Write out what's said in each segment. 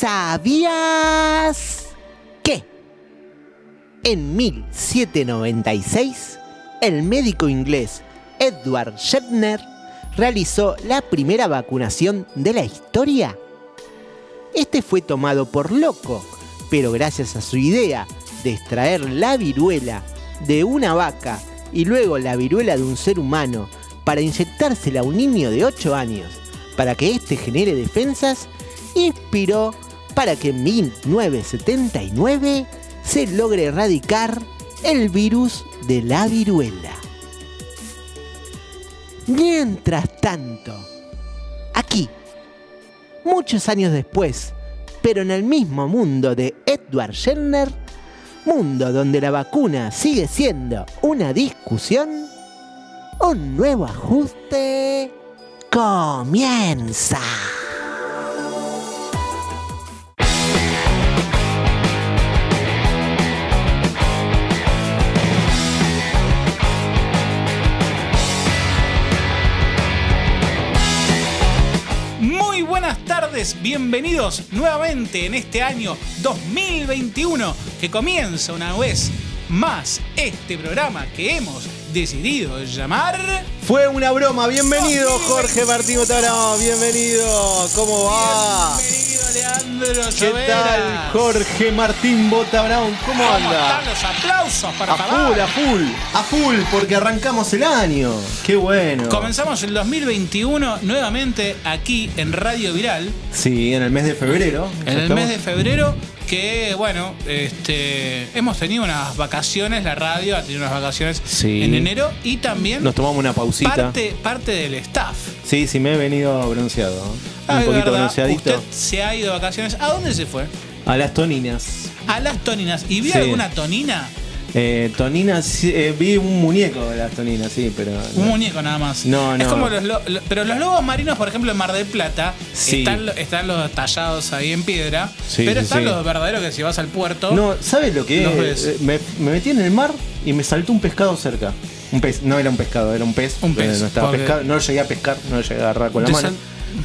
¿Sabías que en 1796 el médico inglés Edward Jenner realizó la primera vacunación de la historia? Este fue tomado por loco, pero gracias a su idea de extraer la viruela de una vaca y luego la viruela de un ser humano para inyectársela a un niño de 8 años para que éste genere defensas, inspiró para que en 1979 se logre erradicar el virus de la viruela. Mientras tanto, aquí, muchos años después, pero en el mismo mundo de Edward Jenner, mundo donde la vacuna sigue siendo una discusión, un nuevo ajuste comienza. Bienvenidos nuevamente en este año 2021 que comienza una vez más este programa que hemos decidido llamar... Fue una broma, bienvenido Jorge Martín Botarao, bienvenido, ¿cómo va? Bienvenido Leandro ¿Qué tal Jorge Martín Bota Brown? ¿Cómo ¿Cómo anda? están los aplausos, por A full, a full, a full, porque arrancamos el año. Qué bueno. Comenzamos el 2021 nuevamente aquí en Radio Viral, Sí, en el mes de febrero. en el mes de febrero, que bueno, este, hemos tenido unas vacaciones, la radio ha tenido unas vacaciones Sí. en enero y también Nos tomamos una pausita. parte, parte del staff. Sí, sí, me he venido bronceado. Ah, un poquito verdad, bronceadito. Usted se ha ido de vacaciones. ¿A dónde se fue? A las toninas. A las toninas. ¿Y Sí. alguna tonina? Eh, toninas, eh, vi un muñeco de las toninas, sí, pero. Un muñeco nada más. No, Es no. como los, lo- lo- pero los lobos marinos, por ejemplo, en Mar del Plata, Sí. están, están los tallados ahí en piedra. Sí, pero sí, están los verdaderos que si vas al puerto. No, ¿sabes lo que es? Eh, Me, me metí en el mar y me saltó un pescado cerca. Un pez, no era un pescado, era un pez. Un pez, Eh, No, estaba porque- pescado, no lo llegué a pescar, no lo llegué a agarrar con la mano.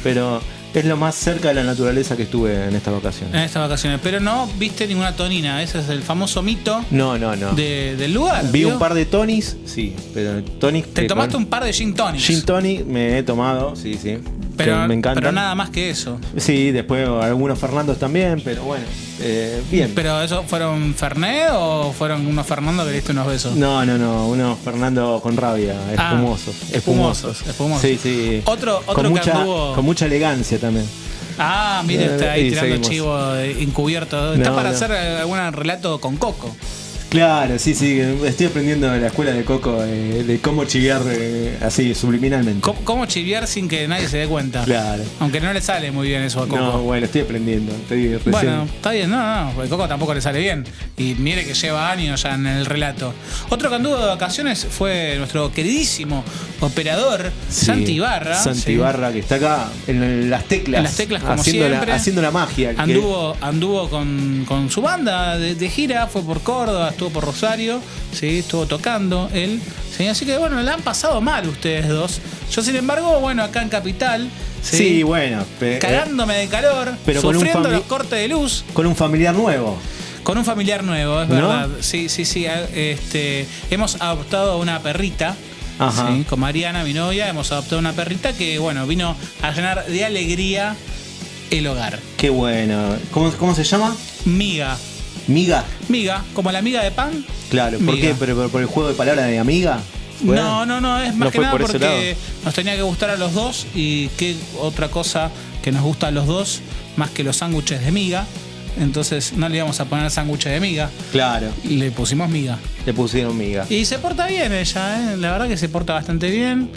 Pero es lo más cerca de la naturaleza que estuve en esta vacación. En estas vacaciones. Pero no viste ninguna tonina. Ese es el famoso mito No, no, no. de- del lugar. Vi un par de tonis, sí, pero tonis. Te tomaste con- un par de gin tonics. Gin tonic me he tomado, sí, sí. Pero, que me encanta. pero nada más que eso. Sí, después algunos Fernandos también, pero bueno, eh, bien. ¿Pero eso fueron Fernet o fueron unos Fernando que le diste unos besos? No, no, no, unos Fernando con rabia, Ah, espumosos. espumosos, espumosos. Sí, sí. Otro- otro con que mucha, anduvo- Con mucha elegancia también. Ah, mire, está ahí Y tirando seguimos. chivo eh, encubierto. Está No, para no. hacer eh, algún relato con Coco. Claro, sí, sí. Estoy aprendiendo de la escuela de Coco eh, de cómo chiviar eh, así, subliminalmente. ¿Cómo, cómo chiviar sin que nadie se dé cuenta? Claro. Aunque no le sale muy bien eso a Coco. No, bueno, estoy aprendiendo. Estoy recién. Bueno, está bien, no, no, porque Coco tampoco le sale bien. Y mire que lleva años ya en el relato. Otro que anduvo de vacaciones fue nuestro queridísimo operador, Sí, Santi Ibarra. Santi sí. Ibarra, que está acá en las teclas. En las teclas, como haciendo siempre. La, haciendo la magia. que- Anduvo, anduvo con, con su banda de, de gira, fue por Córdoba, estuvo por Rosario, sí, estuvo tocando él. Sí, así que bueno, la han pasado mal ustedes dos. Yo, sin embargo, bueno, acá en Capital, sí, Sí, bueno. pe- eh, cagándome de calor, pero sufriendo los cortes de luz, con un familiar nuevo. con un familiar nuevo, es ¿No? verdad. Sí, sí, sí. Este, hemos adoptado una perrita. Ajá. sí, con Mariana, mi novia, hemos adoptado una perrita que, bueno, vino a llenar de alegría el hogar. Qué bueno. ¿Cómo, cómo se llama? Miga. Miga. Miga, como la miga de pan. Claro, ¿por Miga. qué? ¿Pero, por- por el juego de palabras de amiga? No, no, no, es más ¿No que nada por porque nos tenía que gustar a los dos y qué otra cosa que nos gusta a los dos más que los sándwiches de miga. Entonces no le íbamos a poner sándwiches de miga, Claro, le pusimos miga. le pusieron miga. Y se porta bien ella, ¿eh? la verdad que se porta bastante bien.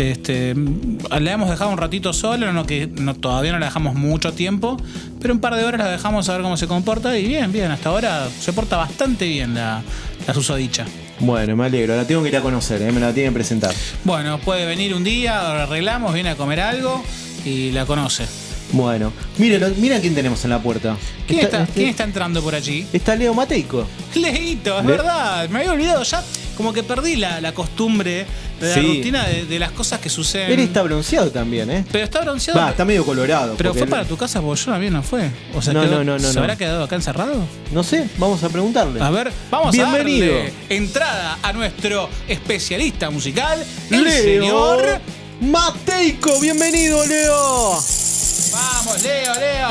Este, le hemos dejado un ratito sola, no que no, todavía no la dejamos mucho tiempo, pero un par de horas la dejamos a ver cómo se comporta y bien, bien, hasta ahora se porta bastante bien la, la susodicha. Bueno, me alegro. La tengo que ir a conocer, ¿eh? me la tienen que presentar. Bueno, puede venir un día, arreglamos, viene a comer algo y la conoce. Bueno, mira, mira quién tenemos en la puerta. ¿Quién está, este- quién está entrando por allí? está Leo Mateico. Leito, es Le- verdad, me había olvidado ya. como que perdí la, la costumbre de la Sí. rutina de, de las cosas que suceden. Él está bronceado también, ¿eh? Pero está bronceado. Va, está medio colorado. pero fue él- para tu casa porque yo también no fue. O sea, No, quedó- no, no, no, ¿se habrá quedado acá encerrado? No sé, vamos a preguntarle. A ver, vamos Bienvenido. a darle entrada a nuestro especialista musical, el Leo señor. Mateico, bienvenido, Leo. Vamos, Leo, Leo.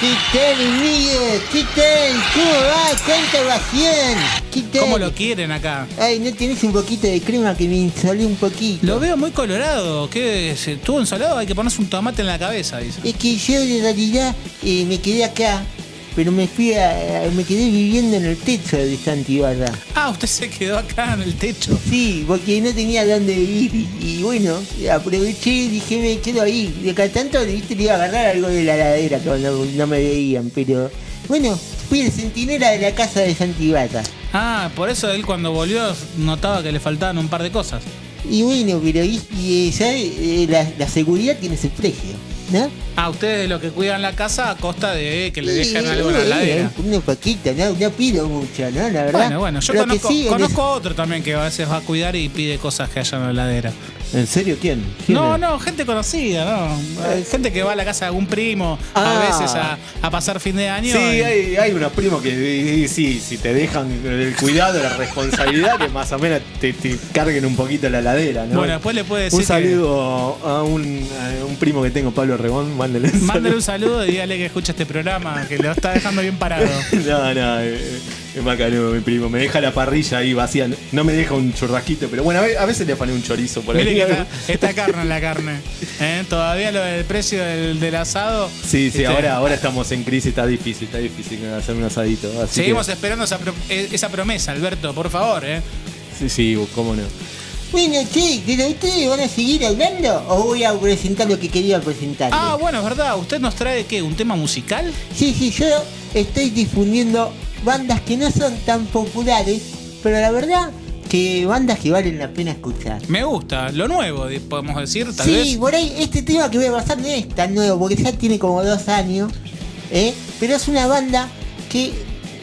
¿Qué tal, Miguel? ¿Qué tal? ¿Cómo va? ¿Cuánta ovación? ¿Qué tal? ¿Cómo lo quieren acá? Ay, ¿no tenés un poquito de crema que me insolé un poquito? Lo veo muy colorado. ¿Qué? ¿Se estuvo ensalado? Hay que ponerse un tomate en la cabeza, dice. Es que yo en realidad eh, me quedé acá, pero me fui a, me quedé viviendo en el techo de Santibarra. Ah, usted se quedó acá en el techo. Sí, porque no tenía dónde vivir y, y bueno, aproveché y dije me quedo ahí. De acá tanto viste, le iba a agarrar algo de la ladera cuando no me veían, pero bueno, fui el centinela de la casa de Santibarra. Ah, por eso él cuando volvió notaba que le faltaban un par de cosas. Y bueno, pero y, y, ¿sabe? Eh, la, la seguridad tiene ese precio, ¿no? Ah, ustedes de lo que cuidan la casa a costa de que le dejen Sí, algo en la eh, heladera. Un poquito, no, no pido mucho, ¿no? La verdad. Bueno, bueno, yo conozco, sí, otro también que a veces va a cuidar y pide cosas que hayan en la heladera. ¿En serio quién? ¿Quién No, es? no, gente conocida, ¿no? Hay Gente que va a la casa de algún primo Ah. a veces a, a pasar fin de año. Sí, y- hay, hay unos primos que y- y sí, si te dejan el cuidado, la responsabilidad, que más o menos te, te carguen un poquito la ladera, ¿no? Bueno, después le puede decir Un saludo a, un, a un primo que tengo, Pablo Regón, mándale un mándale un saludo. saludo y dígale que escucha este programa, que lo está dejando bien parado. No, no, eh, es macanudo mi primo. Me deja la parrilla ahí vacía. No me deja un churrasquito, pero bueno, a ve- a veces le pone un chorizo por ahí. Mire que está, está carne en la carne. ¿eh? Todavía lo del precio del, del asado. Sí, sí, este, ahora, ahora estamos en crisis, está difícil, está difícil hacer un asadito. Así Seguimos que- esperando esa, pro- eh, esa promesa, Alberto, por favor. ¿eh? Sí, sí, cómo no. Bueno, che, ¿pero ustedes van a seguir hablando o voy a presentar lo que quería presentar? Ah, bueno, es verdad. ¿Usted nos trae qué? ¿Un tema musical? Sí, sí, yo estoy difundiendo bandas que no son tan populares, pero la verdad que bandas que valen la pena escuchar. Me gusta. Lo nuevo, podemos decir, tal sí, vez. por ahí este tema que voy a pasar no es tan nuevo, porque ya tiene como dos años, ¿eh? pero es una banda que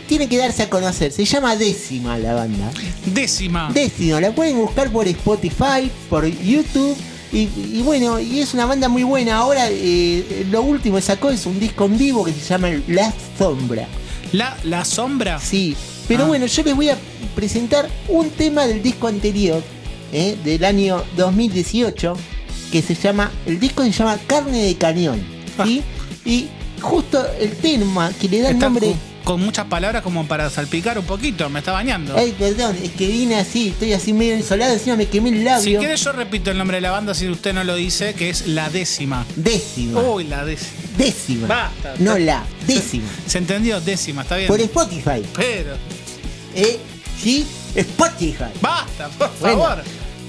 tiene que darse a conocer. Se llama Décima la banda. Décima. Décima, la pueden buscar por Spotify, por YouTube. Y, y bueno, y es una banda muy buena. Ahora eh, lo último que sacó es un disco en vivo que se llama La Sombra. La, la sombra. Sí, pero Ah. bueno, yo les voy a presentar un tema del disco anterior, ¿eh? del año 2018, que se llama, el disco se llama Carne de Cañón. ¿sí? Y justo el tema que le da el nombre... con, muchas palabras como para salpicar un poquito. Me está bañando. Ay, perdón, es que vine así, estoy así medio insolado, encima me quemé el labio. Si quiere yo repito el nombre de la banda si usted no lo dice, que es La Décima. Décima. Uy, La Décima. Décima. Basta. No la, décima. Se entendió, décima, está bien. Por Spotify. Pero, ¿Eh? ¿Sí? Spotify. basta, por Bueno, favor.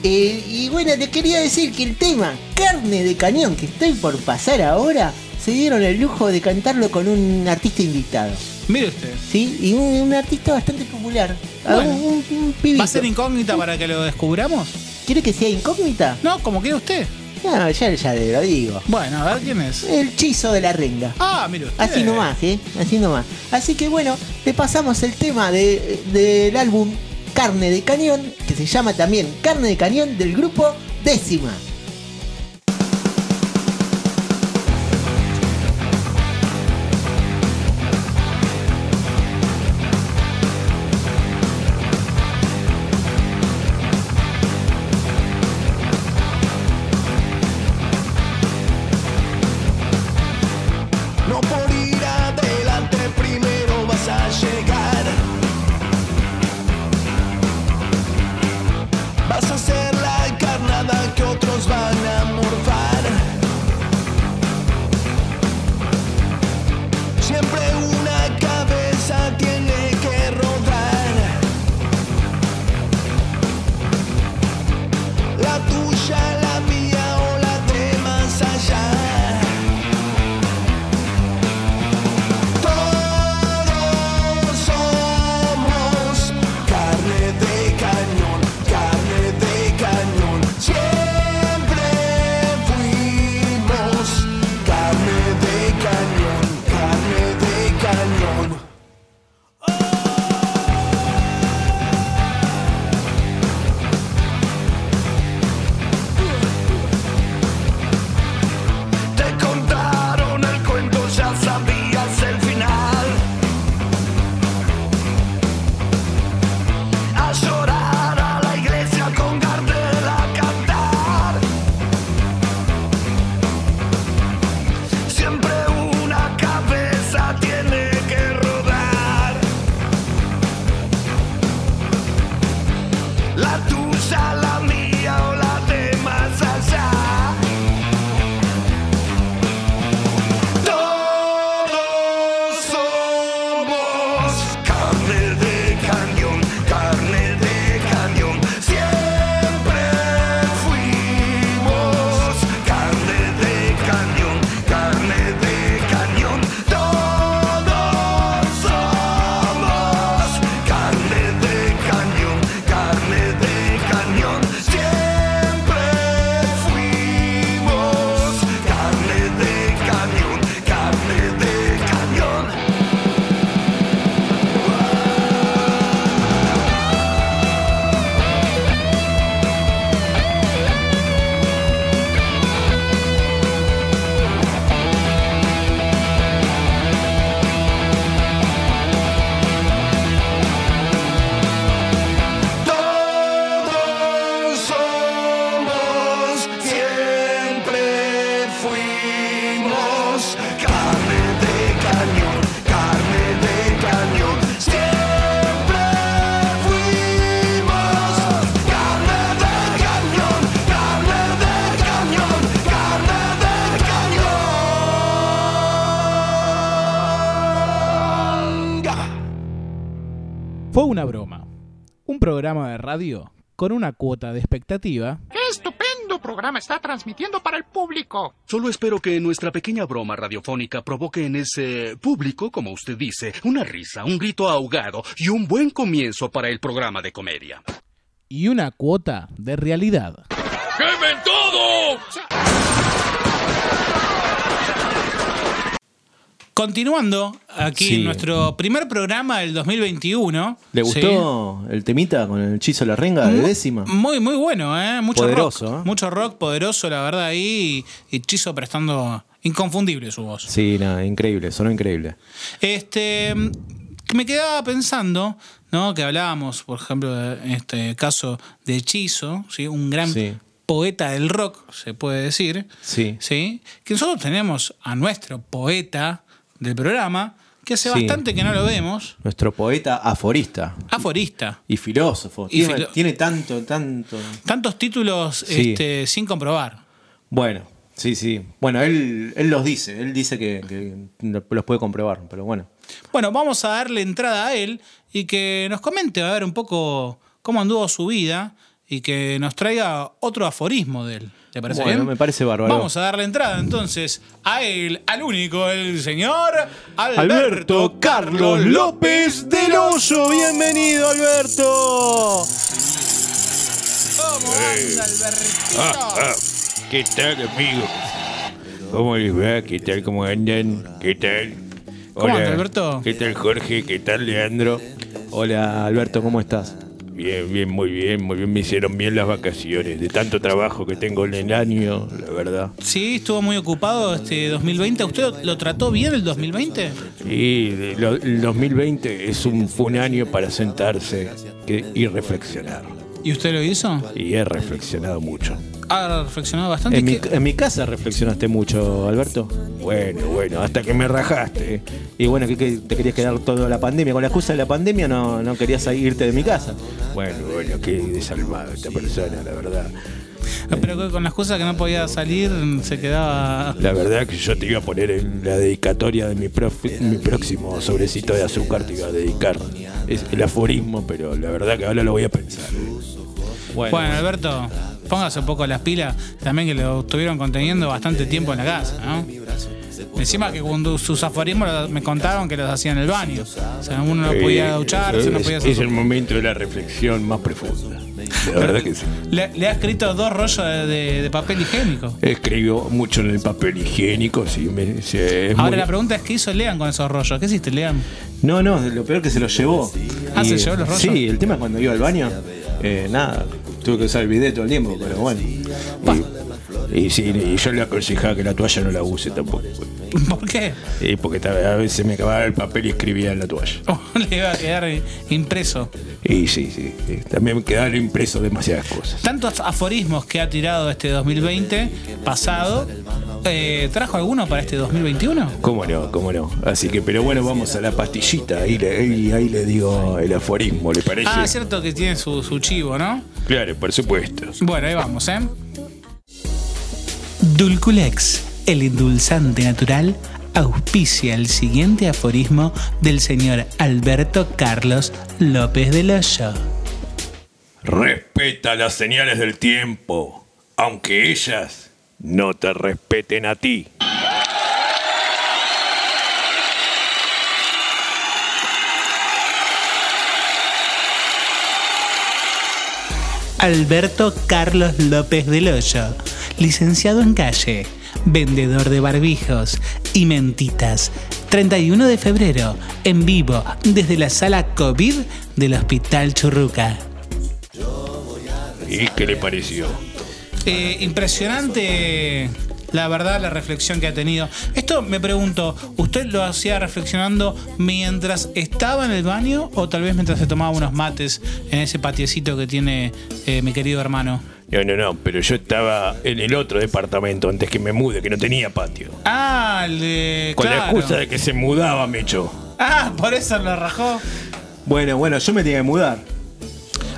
eh, y bueno, le quería decir que el tema Carne de Cañón que estoy por pasar ahora, se dieron el lujo de cantarlo con un artista invitado. Mire usted. ¿Sí? Y un, un artista bastante popular. Bueno. un, un- un pibito. ¿Va a ser incógnita para que lo descubramos? ¿Quiere que sea incógnita? No, como quiere usted. No, ya, ya lo digo. Bueno, a ver quién es. El chizo de la renga. Ah, mire usted. Así nomás, ¿eh? Así nomás. Así que bueno, le pasamos el tema de- del álbum Carne de Cañón, que se llama también Carne de Cañón del grupo Décima. Una broma. Un programa de radio con una cuota de expectativa ¡Qué estupendo programa está transmitiendo para el público! Solo espero que nuestra pequeña broma radiofónica provoque en ese público, como usted dice, una risa, un grito ahogado y un buen comienzo para el programa de comedia. y una cuota de realidad. ¡Quemen todo! Continuando aquí Sí. en nuestro primer programa del 2021. ¿Le Sí. gustó el temita con el hechizo de la renga de décima? Muy, muy bueno, ¿eh? Mucho Poderoso, rock. ¿eh? Mucho rock poderoso, la verdad, ahí. Y Chizo prestando inconfundible su voz. Sí, nada, increíble, sonó increíble. Este. Me quedaba pensando, ¿no? Que hablábamos, por ejemplo, en este caso de Hechizo, ¿sí? Un gran Sí. poeta del rock, se puede decir. Sí. ¿sí? Que nosotros tenemos a nuestro poeta del programa, que hace Sí. bastante que no lo vemos, Nuestro poeta aforista aforista. y filósofo. Y tiene, filo- tiene tanto, tanto. Tantos títulos Sí. este, sin comprobar. Bueno, sí, sí. Bueno, él, él los dice, él dice que, que los puede comprobar, pero bueno. Bueno, vamos a darle entrada a él y que nos comente a ver un poco cómo anduvo su vida y que nos traiga otro aforismo de él. ¿Te parece Bueno, bien? me parece bárbaro. Vamos a darle entrada entonces a él, al único, el señor Alberto, Carlos López del Oso. bienvenido Alberto. ¿Cómo anda, Albertito? ¿Qué tal, amigos? ¿Cómo les va? ¿Qué tal? ¿Cómo andan? ¿Qué tal? ¿Cómo anda, Alberto? ¿Qué tal, Jorge? ¿Qué tal, Leandro? Hola Alberto, ¿cómo estás? Bien, bien, muy bien, muy bien. Me hicieron bien las vacaciones. De tanto trabajo que tengo en el año, la verdad. Sí, estuvo muy ocupado este 2020. ¿Usted lo trató bien el 2020? Y de lo- el 2020 es un, fue un año para sentarse que- y reflexionar. ¿Y usted lo hizo? Y he reflexionado mucho. Ha reflexionado bastante. En mi, ¿Qué- en mi casa reflexionaste mucho, Alberto. Bueno, bueno, hasta que me rajaste. Y bueno, ¿qué, qué te querías quedar toda la pandemia? Con la excusa de la pandemia no, no querías irte de mi casa. Bueno, bueno, qué desalmado esta persona, la verdad. Pero que con las cosas que no podía salir se quedaba. La verdad que yo te iba a poner en la dedicatoria de mi, prof- mi próximo sobrecito de azúcar, te iba a dedicar es el aforismo, pero la verdad que ahora lo voy a pensar. Bueno, Alberto, póngase un poco las pilas. También que lo estuvieron conteniendo bastante tiempo en la casa, ¿no? Encima que cuando sus aforismos los- me contaron que los hacía en el baño. O sea, uno no podía ducharse, no es, podía es hacer. el momento de la reflexión más profunda. La verdad que sí. Le, le ha escrito dos rollos de, de- de papel higiénico. Escribió mucho en el papel higiénico, sí. Me, sí, es Ahora muy- la pregunta es: ¿qué hizo Lean con esos rollos? ¿Qué hiciste, Lean? No, no, lo peor que se los llevó. Ah, ¿se llevó los rollos? Sí, el tema es cuando iba al baño, eh, nada, tuve que usar el bidet todo el tiempo, pero bueno. Y, sí, y yo le aconsejaba que la toalla no la use tampoco. ¿Por qué? Y porque a veces me acababa el papel y escribía en la toalla. Oh, le iba a quedar impreso. Y sí, sí. También me quedaron impresos demasiadas cosas. Tantos aforismos que ha tirado este 2020 pasado eh, ¿trajo alguno para este 2021? ¿Cómo no? ¿Cómo no? Así que, pero bueno, vamos a la pastillita. Ahí le, ahí, ahí le digo el aforismo, ¿le parece? Ah, cierto que tiene su, su chivo, ¿no? Claro, por supuesto. Bueno, ahí vamos, ¿eh? Dulculex, el endulzante natural, auspicia el siguiente aforismo del señor Alberto Carlos López del Hoyo. Respeta las señales del tiempo, aunque ellas no te respeten a ti. Alberto Carlos López del Hoyo, licenciado en calle, vendedor de barbijos y mentitas. 31 de febrero, en vivo, desde la sala COVID del Hospital Churruca. ¿Y qué le pareció? Eh, impresionante, la verdad, la reflexión que ha tenido. Esto me pregunto, ¿usted lo hacía reflexionando mientras estaba en el baño o tal vez mientras se tomaba unos mates en ese patiecito que tiene eh, mi querido hermano? No, no, no, pero yo estaba en el otro departamento antes que me mude, que no tenía patio. Ah, el de. Con la excusa de que se mudaba, me echó. Ah, por eso lo rajó. Bueno, bueno, yo me tenía que mudar.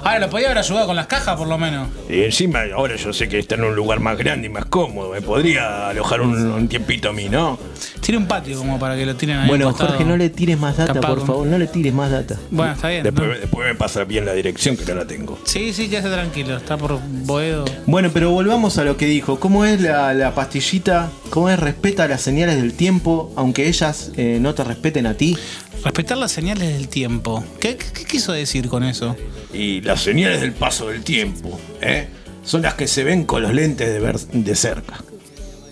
Ahora lo podía haber ayudado con las cajas, por lo menos. Y encima, ahora yo sé que está en un lugar más grande y más cómodo. Me podría alojar un, un tiempito a mí, ¿no? Tiene un patio como para que lo tiren ahí. Bueno, costado. Jorge, no le tires más data, Capaz por con- favor, no le tires más data. Bueno, está bien. Después, ¿no? después me pasa bien la dirección, que no la tengo. Sí, sí, quédese tranquilo. Está por Boedo. Bueno, pero volvamos a lo que dijo. ¿Cómo es la, la pastillita? ¿Cómo es respeta las señales del tiempo, aunque ellas eh, no te respeten a ti? Respetar las señales del tiempo. ¿Qué, qué- qué quiso decir con eso? Y las señales del paso del tiempo, ¿eh? Son las que se ven con los lentes de, ver de cerca.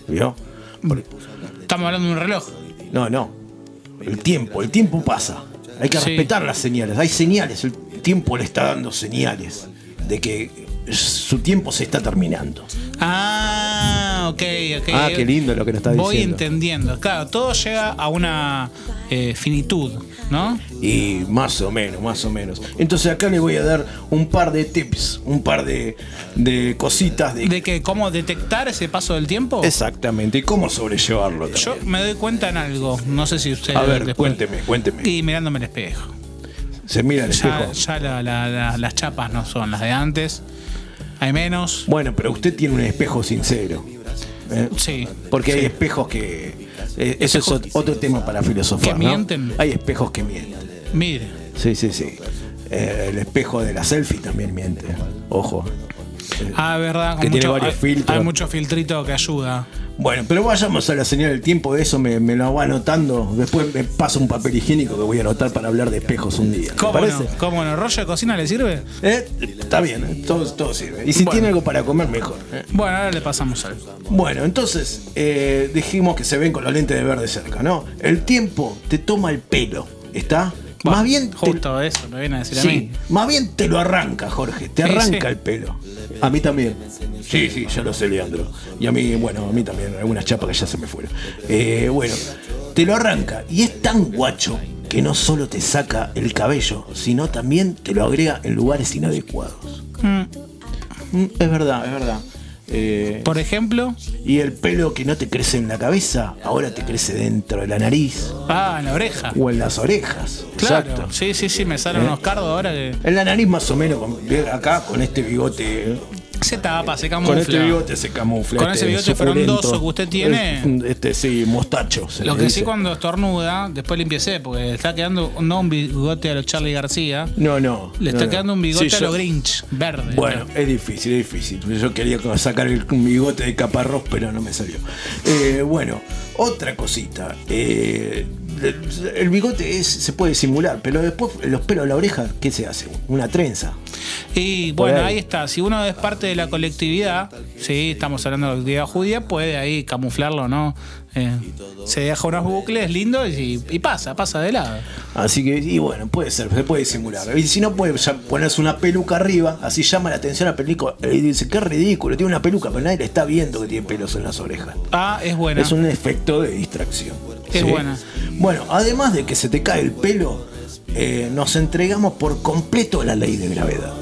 ¿Vio? Por- Estamos hablando de un reloj. No, no. El tiempo, el tiempo pasa. Hay que Sí. respetar las señales. Hay señales. El tiempo le está dando señales de que su tiempo se está terminando. Ah, ok, ok. Ah, qué lindo lo que nos está Voy diciendo. entendiendo. Claro, todo llega a una eh, finitud, ¿no? Y más o menos, más o menos. Entonces acá le voy a dar un par de tips, un par de, de cositas de... De que cómo detectar ese paso del tiempo. Exactamente, y cómo sobrellevarlo Yo también. me doy cuenta en algo. No sé si usted. A ver, después- cuénteme, cuénteme. Y mirándome el espejo. Se mira al Ya, espejo. ya la- la- la- las chapas no son las de antes. Hay menos. Bueno, pero usted tiene un espejo sincero. ¿eh? Sí. Porque hay espejos que... eh, eso es ot- otro tema para filosofar. ¿Que ¿no? mienten? Hay espejos que mienten. Mire. Sí, sí, sí. Eh, el espejo de la selfie también miente. Ojo. Ah, verdad. con Que tiene varios hay- filtros. Hay mucho filtrito que ayuda. Bueno, pero vayamos a la señal del tiempo, eso me, me lo va anotando. Después me pasa un papel higiénico que voy a anotar para hablar de espejos un día. ¿Te ¿Cómo parece? no? ¿Cómo no? ¿Rollo de cocina le sirve? ¿Eh? Está bien, ¿eh? todo, todo sirve. Y si Bueno. tiene algo para comer, mejor. ¿eh? Bueno, ahora le pasamos algo. Bueno, entonces eh, dijimos que se ven con los lentes de ver de cerca, ¿no? El tiempo te toma el pelo, ¿está? Más bien te- eso, me viene a decir a sí, mí. más bien te lo arranca, Jorge, te Sí, arranca sí. el pelo. A mí también. Sí, sí, ya lo sé, Leandro. Y a mí, bueno, a mí también, algunas chapas que ya se me fueron. Eh, bueno, te lo arranca y es tan guacho que no solo te saca el cabello, sino también te lo agrega en lugares inadecuados. Mm, Mm, es verdad, es verdad. Eh, Por ejemplo, y el pelo que no te crece en la cabeza, ahora te crece dentro de la nariz ah, en la oreja. o en las orejas. Claro. Exacto. Sí, sí, sí, me salen ¿Eh? unos cardos ahora que En la nariz más o menos, acá con este bigote. Se tapa, se Con este camufla. bigote se camufla. Con este ese bigote suculento. frondoso que usted tiene. Es- Este sí, mostacho. se Lo le que dice. sí cuando estornuda, después limpiese, porque está quedando no un bigote a lo Charlie García, No, no. le está no. quedando un bigote Sí, a lo yo- Grinch, verde. Bueno, es difícil, es difícil. Yo quería sacar el bigote de caparrós, pero no me salió. Eh, bueno, otra cosita. Eh, el bigote es, se puede simular, pero después los pelos de la oreja, ¿qué se hace? Una trenza. Y bueno, ahí. ahí está. Si uno es parte de la colectividad, sí, estamos hablando de la colectividad judía, puede ahí camuflarlo, ¿no? Eh, se deja unos bucles lindos y, y pasa, pasa de lado. Así que, y bueno, puede ser, se puede simular. Y si no, puede ponerse una peluca arriba, así llama la atención a película. Y dice, qué ridículo, tiene una peluca, pero nadie le está viendo que tiene pelos en las orejas. Ah, es buena. Es un efecto de distracción. Es buena. Bueno, además de que se te cae el pelo, eh, nos entregamos por completo a la ley de gravedad.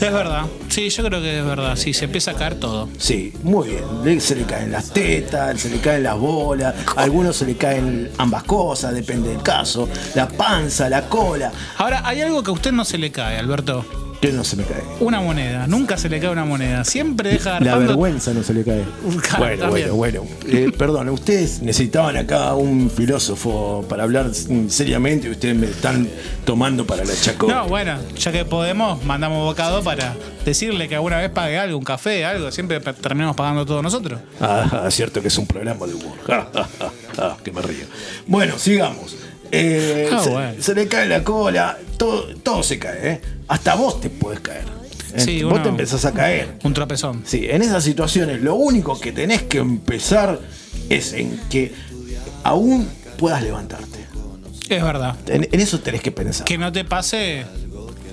Es verdad. Sí, yo creo que es verdad. Sí, se empieza a caer todo. Sí, muy bien. Se le caen las tetas, se le caen las bolas, a algunos se le caen ambas cosas, depende del caso. La panza, la cola. Ahora, hay algo que a usted no se le cae, Alberto. Que no se me cae. Una moneda. Nunca se le cae una moneda. Siempre deja La garpando- vergüenza no se le cae. Claro, Bueno, también. bueno, bueno. Eh, perdón, ustedes necesitaban acá un filósofo para hablar seriamente y ustedes me están tomando para la chacota. No, bueno, ya que podemos, mandamos bocado para decirle que alguna vez pague algo, un café, algo. Siempre terminamos pagando todos nosotros. Ah, cierto que es un programa de humor. Ah, que me río. Bueno, sigamos. Eh, Ah, se, bueno. se le cae la cola, todo, todo se cae, ¿eh? Hasta vos te puedes caer. ¿eh? Sí, vos uno- te empezás a caer. Un tropezón. Sí, en esas situaciones lo único que tenés que empezar es en que aún puedas levantarte. Es verdad. En, en eso tenés que pensar. Que no te pase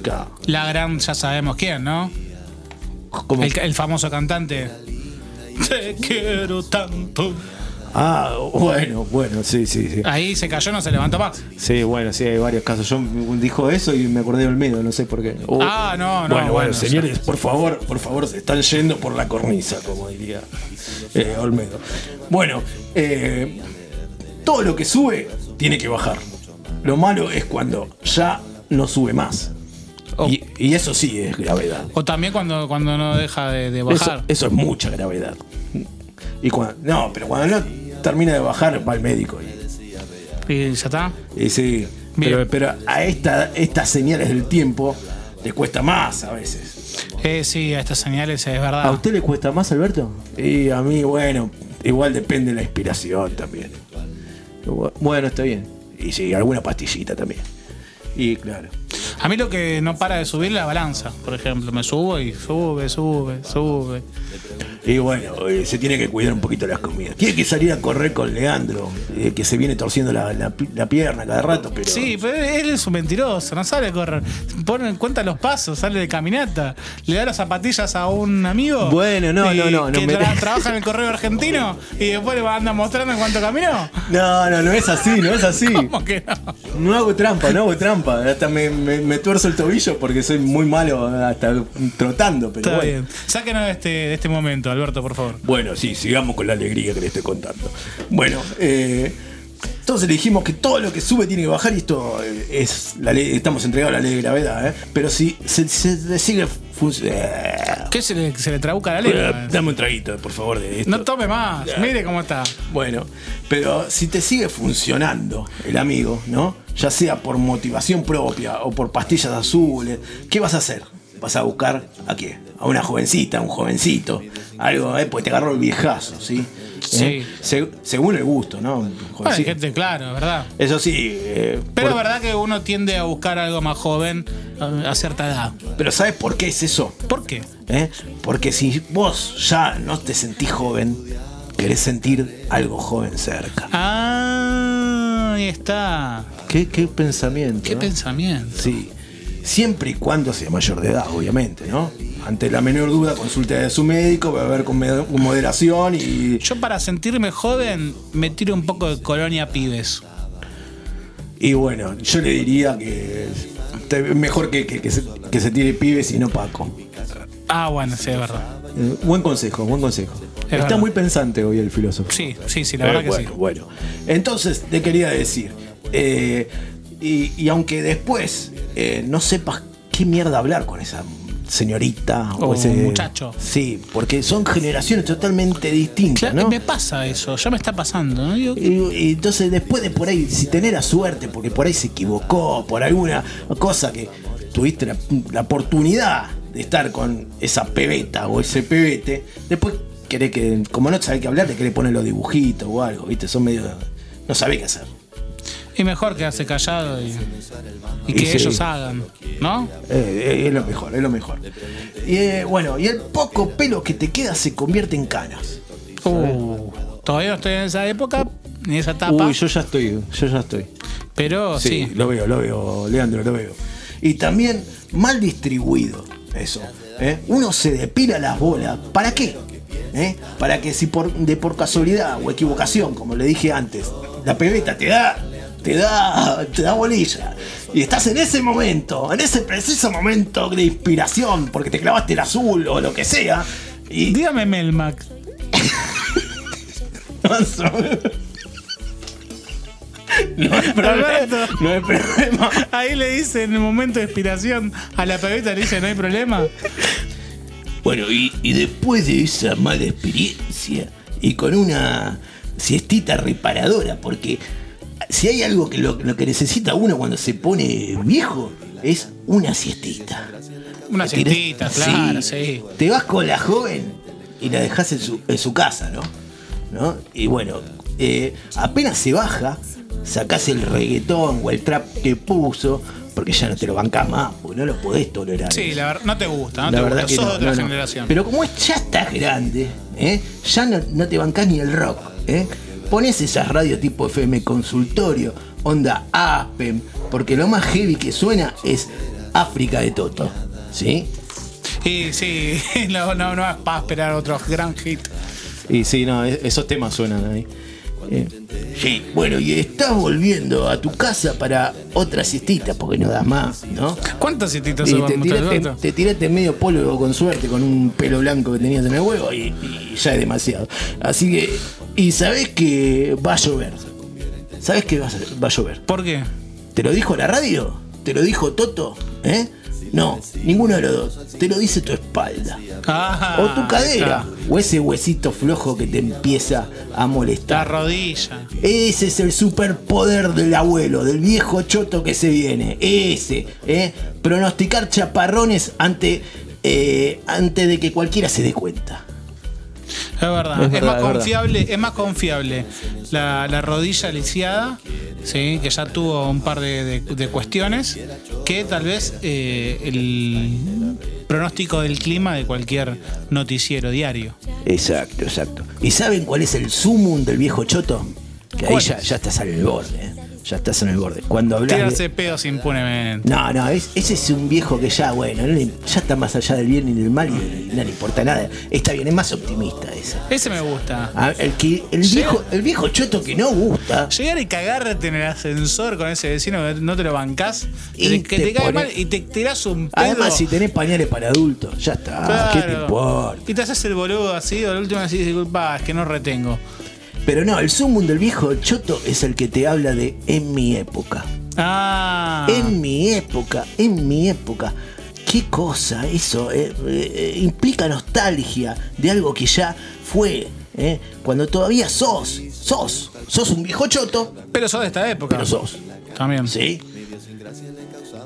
Claro. la gran, ya sabemos quién, ¿no? El, el famoso cantante. Te quiero tanto. Ah, bueno, bueno, sí, sí, sí. Ahí se cayó, no se levantó más. Sí, bueno, sí, hay varios casos. Yo dijo eso y me acordé de Olmedo, no sé por qué. Oh. Ah, no, no. bueno, bueno, o sea, señores, por favor, por favor, se están yendo por la cornisa, como diría eh, Olmedo. Bueno, eh, todo lo que sube tiene que bajar. Lo malo es cuando ya no sube más. Oh. Y, y eso sí es gravedad. O también cuando, cuando no deja de, de Eso, bajar. eso es mucha gravedad. Y cuando, no, pero cuando no termina de bajar, va al médico. Y, Y ya está. y sí, pero, pero a esta, estas señales del tiempo le cuesta más a veces. Eh, sí, a estas señales es verdad. ¿A usted le cuesta más, Alberto? Y a mí, bueno, igual depende de la inspiración también. Bueno, está bien. Y sí, alguna pastillita también. Y claro. A mí lo que no para de subir es la balanza, por ejemplo. Me subo y sube, sube, sube. Y bueno, eh, se tiene que cuidar un poquito las comidas. Tiene que salir a correr con Leandro, eh, que se viene torciendo la, la pi- la pierna cada rato, pero. Sí, pero él es un mentiroso, no sale a correr. Pone en cuenta los pasos, sale de caminata. Le da las zapatillas a un amigo. Bueno, no, y- no, no, no Que me- tra- trabaja en el correo argentino y después le anda mostrando en cuánto caminó. No, no, no es así, no es así. ¿Cómo que no? No hago trampa, no hago trampa. Hasta me, me- me tuerzo el tobillo porque soy muy malo hasta trotando, pero Está bueno. bien. Sáquenos de este, de este momento, Alberto, por favor. Bueno, sí, sigamos con la alegría que le estoy contando. Bueno, eh, entonces le dijimos que todo lo que sube tiene que bajar y esto eh, es la ley, estamos entregados a la ley de gravedad, ¿eh? Pero si se, se- se sigue funcionando. ¿Qué se le, se le trabuca la lengua? Dame un traguito, por favor, de esto. No tome más. Mire cómo está. Bueno, pero si te sigue funcionando el amigo, ¿no? Ya sea por motivación propia o por pastillas azules, ¿qué vas a hacer? ¿Vas a buscar a qué? A una jovencita, a un jovencito, algo, ¿eh? Pues te agarró el viejazo, ¿sí? Sí. ¿Eh? Se- según el gusto, ¿no? Bueno, hay gente, claro, ¿verdad? Eso sí, eh, Pero es por- verdad que uno tiende a buscar algo más joven a a cierta edad. pero ¿sabes por qué es eso? ¿Por qué? ¿Eh? Porque si vos ya no te sentís joven, querés sentir algo joven cerca. Ah, ahí está. ¿Qué, qué pensamiento. Qué ¿no? pensamiento. Sí, siempre y cuando sea mayor de edad, obviamente, ¿no? Ante la menor duda, consulte a su médico, va a ver con, moderación y. Yo para sentirme joven me tiro un poco de colonia pibes. Y bueno, yo le diría que mejor que, que- que se, que se tire pibes y no Paco. Ah, bueno, sí, es verdad. Eh, buen consejo, buen consejo. Está verdad. muy pensante hoy el filósofo. Sí, sí, sí, la Eh, verdad que bueno, sí. bueno. Entonces, te quería decir, eh, y, y aunque después eh, no sepas qué mierda hablar con esa señorita o, O ese muchacho. Sí, porque son generaciones totalmente distintas, Claro, ¿no? Me pasa eso, ya me está pasando, ¿no? Digo, Y, y entonces después de por ahí, si tenés la suerte, porque por ahí se equivocó, por alguna cosa que tuviste la, la oportunidad de estar con esa pebeta o ese pebete, después querés que, como no sabés qué hablar, te querés poner los dibujitos o algo, ¿viste? Son medio... No sabés qué hacer. Y mejor quedarse callado y, y que Y sí. ellos hagan, ¿no? Eh, eh, es lo mejor, es lo mejor. Y eh, bueno, y el poco pelo que te queda se convierte en canas. Uh, todavía no estoy en esa época, ni esa etapa, Uy, yo ya estoy, yo ya estoy. pero sí. lo veo, lo veo, Leandro, lo veo. Y también mal distribuido, eso. Uno se depila las bolas, ¿para qué? ¿Eh? Para que si por, de por casualidad o equivocación, como le dije antes, la pebeta te da te da, te da bolilla. Y estás en ese momento, en ese preciso momento de inspiración, porque te clavaste el azul o lo que sea. Y Dígame Melmac. no hay problema. No hay problema. Ahí le dice en el momento de inspiración a la pebeta, le dice, no hay problema. Bueno, y, y después de esa mala experiencia y con una siestita reparadora, porque si hay algo que lo, lo que necesita uno cuando se pone viejo es una siestita. Una siestita, claro, sí. Te vas con la joven y la dejas en su, en su casa, ¿no? ¿No? Y bueno, eh, apenas se baja, sacás el reggaetón o el trap que puso, porque ya no te lo bancás más, porque no lo podés tolerar. Sí, la verdad, no te gusta, no La te verdad gusta. que Sos no, otra no, generación. Pero como es, ya estás grande, ¿eh? ya no, no te bancás ni el rock. ¿eh? Pones esas radios tipo FM consultorio, onda APEM, porque lo más heavy que suena es África de Toto. ¿Sí? Y sí, no, no, no es para esperar otro gran hit. Y sí, no, e- esos temas suenan ahí. Eh, Sí, bueno, y estás volviendo a tu casa para otra siestita, porque no das más, ¿no? ¿Cuántas siestitas se te, tiraste, te tiraste medio polvo con suerte, con un pelo blanco que tenías en el huevo y, y ya es demasiado. Así que, y sabés que va a llover. ¿Sabés que va a, va a llover? ¿Por qué? ¿Te lo dijo la radio? ¿Te lo dijo Toto? ¿Eh? No, ninguno de los dos. Te lo dice tu espalda. Ah, O tu cadera. está. O ese huesito flojo que te empieza a La molestar. rodilla. Ese es el superpoder del abuelo, del viejo choto que se viene. Ese, ¿eh? Pronosticar chaparrones ante, eh, antes de que cualquiera se dé cuenta. Es verdad. Es más es verdad. confiable, es más confiable la, la rodilla lisiada, sí, que ya tuvo un par de, de- de cuestiones, que tal vez eh, el pronóstico del clima de cualquier noticiero diario. Exacto, exacto. ¿Y saben cuál es el sumum del viejo choto? Que ahí ¿Cuál ya, ya estás el borde. Ya estás en el borde. Cuando hablas. Tirarse pedos impunemente. No, no, es- ese es un viejo que ya, bueno, no le- ya está más allá del bien y del mal y no le importa nada. Está bien, es más optimista ese. Ese me gusta. Ah, El, que, el, viejo, el viejo choto que no gusta. Llegar y cagarte en el ascensor con ese vecino que no te lo bancás, Y que te te, cae mal y te tirás un pedo. Además, si tenés pañales para adultos, ya está. ¿Qué te importa? Y te haces el boludo así, o el último decís, disculpa, es que no retengo. Pero no, el sumum del viejo choto es el que te habla de en mi época. Ah. En mi época, en mi época. Qué cosa eso, eh, eh, implica nostalgia de algo que ya fue. eh, Cuando todavía sos, sos, sos un viejo choto, Pero sos de esta época. pero sos. También. ¿Sí?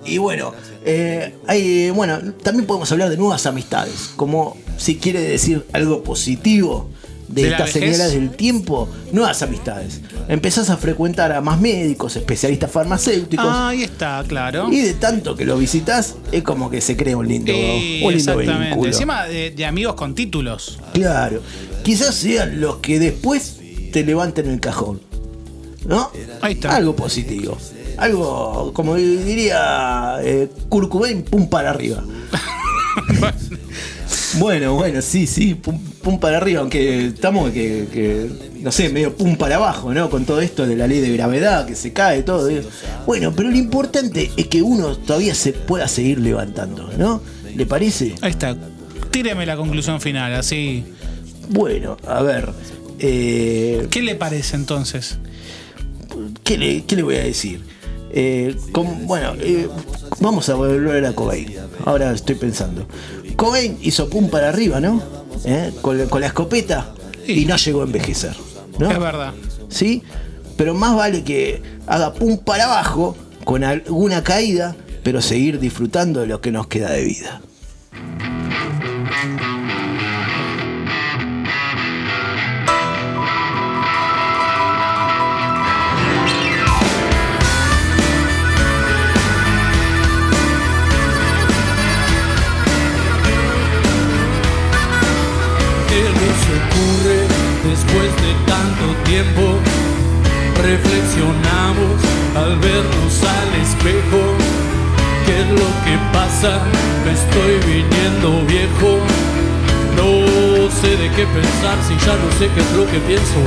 Y bueno, eh, hay, bueno, también podemos hablar de nuevas amistades, como si quiere decir algo positivo de, ¿De la estas señales del tiempo, nuevas amistades. Empezás a frecuentar a más médicos, especialistas farmacéuticos. Ah, ahí está, claro. Y de tanto que lo visitas, es como que se crea un lindo, Eh, un lindo exactamente. vínculo. Encima de, de amigos con títulos. Claro. Quizás sean los que después te levanten el cajón. ¿No? Ahí está. Algo positivo. Algo, como diría eh, Kurt Cobain, pum para arriba. bueno, bueno, sí, sí, pum, pum para arriba, aunque estamos que, que, no sé, medio pum para abajo, ¿no? Con todo esto de la ley de gravedad, que se cae, todo. ¿eh? Bueno, pero lo importante es que uno todavía se pueda seguir levantando, ¿no? ¿Le parece? Ahí está. Tíreme la conclusión final, así. Bueno, a ver. eh, ¿Qué le parece entonces? ¿qué, le, qué le voy a decir? Eh, com- bueno, eh, vamos a volver a Cobain. Ahora estoy pensando. Cobain hizo pum para arriba, ¿no? ¿Eh? Con, la- con la escopeta y no llegó a envejecer. ¿no? Es verdad. ¿Sí? Pero más vale que haga pum para abajo con alguna caída, pero seguir disfrutando de lo que nos queda de vida. Tiempo? Reflexionamos al vernos al espejo. ¿Qué es lo que pasa? Me estoy viniendo viejo. No sé de qué pensar si ya no sé qué es lo que pienso.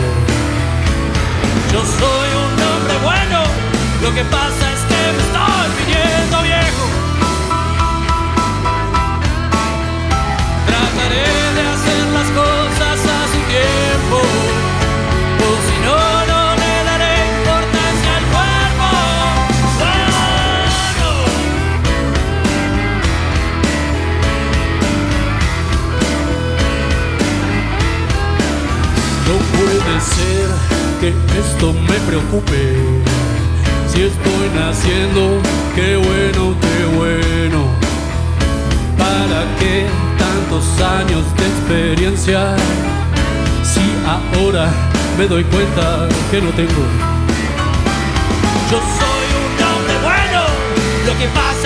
Yo soy un hombre bueno, Lo que pasa que esto me preocupe. Si estoy naciendo, qué bueno, qué bueno. ¿Para qué tantos años de experiencia? Si ahora me doy cuenta que no tengo. Yo soy un hombre bueno, lo que pasa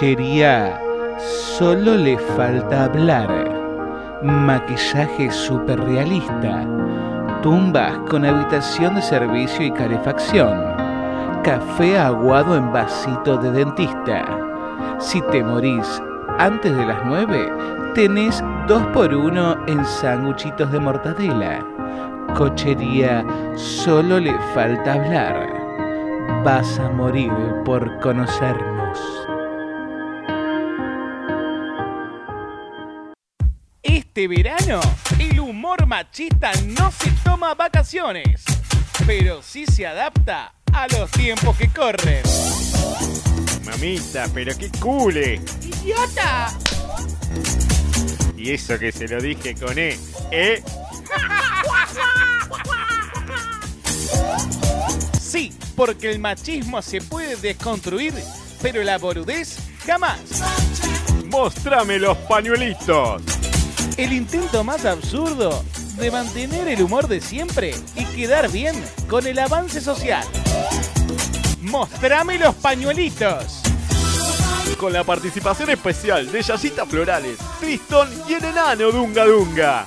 Cochería, solo le falta hablar. Maquillaje super realista. Tumbas con habitación de servicio y calefacción. Café aguado en vasito de dentista. Si te morís antes de las 9, tenés 2 por 1 en sanguchitos de mortadela. Cochería, solo le falta hablar. Vas a morir por conocernos. Este verano, el humor machista no se toma vacaciones, pero sí se adapta a los tiempos que corren. Mamita, pero qué cule. ¡Idiota! Y eso que se lo dije con E, ¿eh? Sí, porque el machismo se puede desconstruir, pero la boludez jamás. Mostrame los pañuelitos. El intento más absurdo de mantener el humor de siempre y quedar bien con el avance social. Mostrame los pañuelitos. Con la participación especial de Yayita Florales, Tristón y el enano Dunga Dunga.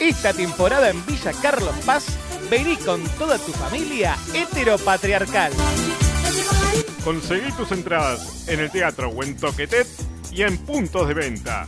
Esta temporada en Villa Carlos Paz, vení con toda tu familia heteropatriarcal. Conseguí tus entradas en el teatro o en Toquetet y en puntos de venta.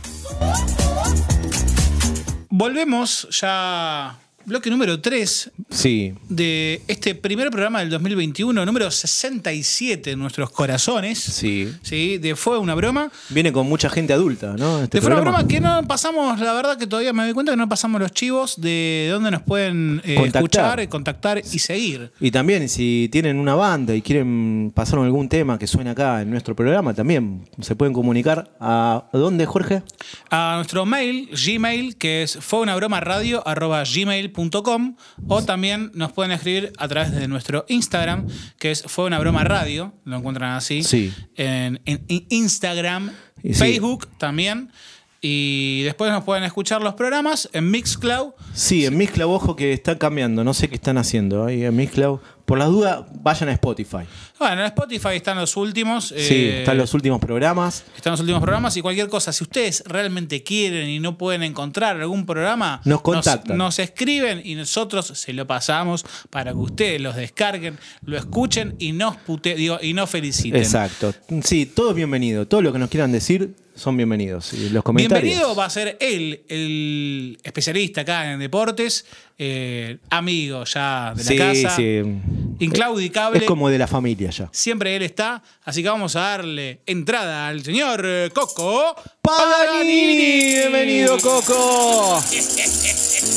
Volvemos ya. Bloque número 3 Sí, de este primer programa del 2021, número 67 en nuestros corazones. sí. Sí, de Fue una broma. Viene con mucha gente adulta, ¿no? Este de Fue una broma que no pasamos, la verdad que todavía me doy cuenta que no pasamos los chivos de dónde nos pueden eh, escuchar, contactar y seguir. Y también, si tienen una banda y quieren pasar algún tema que suene acá en nuestro programa, también se pueden comunicar a ¿a dónde, Jorge? A nuestro mail, Gmail, que es fue una broma radio arroba gmail.com. gmail.com o también nos pueden escribir a través de nuestro Instagram, que es Fue una broma radio, lo encuentran así. Sí. En, en- en Instagram, sí. Facebook también. Y después nos pueden escuchar los programas en Mixcloud. Sí, en Mixcloud, ojo que está cambiando, no sé qué están haciendo ahí en Mixcloud. Por las dudas, vayan a Spotify. Bueno, en Spotify están los últimos. Sí, eh, están los últimos programas. Están los últimos programas y cualquier cosa. Si ustedes realmente quieren y no pueden encontrar algún programa, Nos contactan. Nos, escriben y nosotros se lo pasamos para que ustedes los descarguen, lo escuchen y nos pute, digo, y nos feliciten. Exacto. Sí, todo es bienvenido. Todo lo que nos quieran decir son bienvenidos. Y los comentarios. Bienvenido va a ser él, el especialista acá en deportes, eh, amigo ya de la Sí, casa, sí. inclaudicable. Es como de la familia ya. Siempre él está, así que vamos a darle entrada al señor eh, Coco Paganini. Bienvenido, Coco.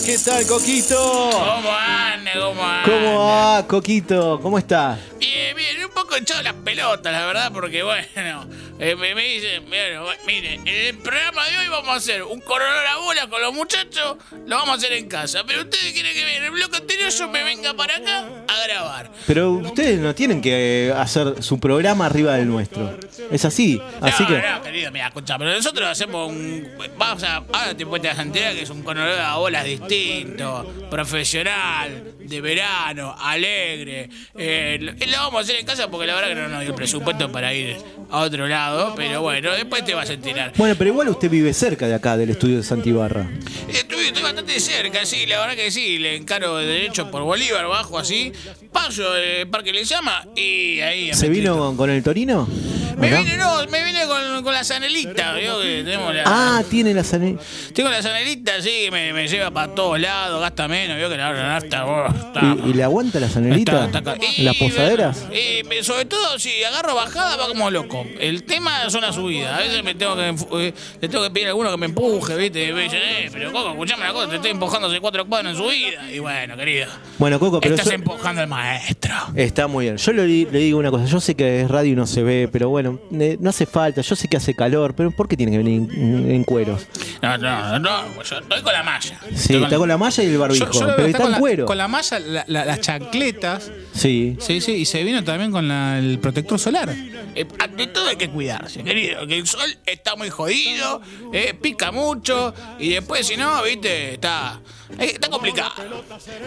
¿Qué tal, Coquito? ¿Cómo anda? ¿Cómo anda? ¿Cómo va, Coquito? ¿Cómo estás? Bien, bien, poco echado las pelotas, la verdad, porque bueno, eh, me, me dicen, bueno, mire, en el programa de hoy vamos a hacer un coronel a bola con los muchachos, lo vamos a hacer en casa, pero ustedes quieren que en el bloque anterior yo me venga para acá a grabar. Pero ustedes no tienen que hacer su programa arriba del nuestro. Es así. Así no, que. no, querido, mira, escucha, pero nosotros hacemos un. Vamos a. Ahora te puedes enterar que es un coronel a bolas distinto, profesional, de verano, alegre. Eh, lo, lo vamos a hacer en casa porque la verdad que no nos dio el presupuesto para ir a otro lado, pero bueno, después te vas a enterar. Bueno, pero igual usted vive cerca de acá, del estudio de Santibarra. Estoy, estoy bastante cerca, sí, la verdad que sí, le encaro de derecho por Bolívar, bajo así, paso el parque le llama y ahí. ¿Se vino con, con el Torino? Me vine, no, me vine con, con la zanelita, que tenemos la. Ah, tiene la sane- Tengo la zanelita, sí, que me, me lleva para todos lados, gasta menos, vio que la nafta, oh, está- ¿Y, y le aguanta la sanelita? Está- está ca- ¿En las Y, posaderas? eh, me- sobre todo si agarro bajada va como loco. El tema son las subidas. A veces me tengo que eh, le tengo que pedir a alguno que me empuje, ¿viste? Me dicen, eh, pero Coco, escuchame una cosa, te estoy empujando hace cuatro cuadras en subida. Y bueno, querido, Bueno, Coco, pero estás eso empujando al maestro. está muy bien. Yo le, le digo una cosa. Yo sé que es radio y no se ve, pero bueno, eh, no hace falta. Yo sé que hace calor, pero ¿por qué tiene que venir en, en cueros? No, no, no, yo estoy con la malla. Sí, está con la malla y el barbijo. Yo- yo pero está en la- cuero. Con la malla, la- la- las chancletas. Sí. Sí, sí, y se vino también con la- el protector solar. Eh, ante todo hay que cuidarse, querido, que el sol está muy jodido, eh, pica mucho, y después si no, viste, está, eh, está complicado.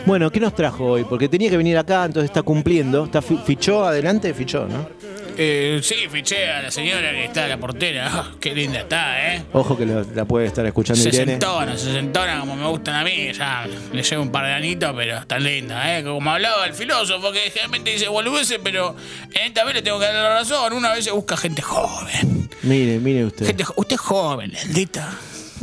Bueno, ¿qué nos trajo hoy? Porque tenía que venir acá, entonces está cumpliendo. Está fi- fichó adelante, fichó, ¿no? Eh, sí, fiché a la señora que está a la portera, Ah, qué linda está, ¿eh? Ojo que lo- la puede estar escuchando Se Irene. sentona, se sentona como me gustan a mí, ya le llevo un par de anitos, pero está linda, ¿eh? Como hablaba el filósofo, que generalmente dice boludeces, pero en esta vez le tengo que dar la razón, una vez se busca gente joven. Mire, mire usted. Gente, jo- usted es joven, Lendita.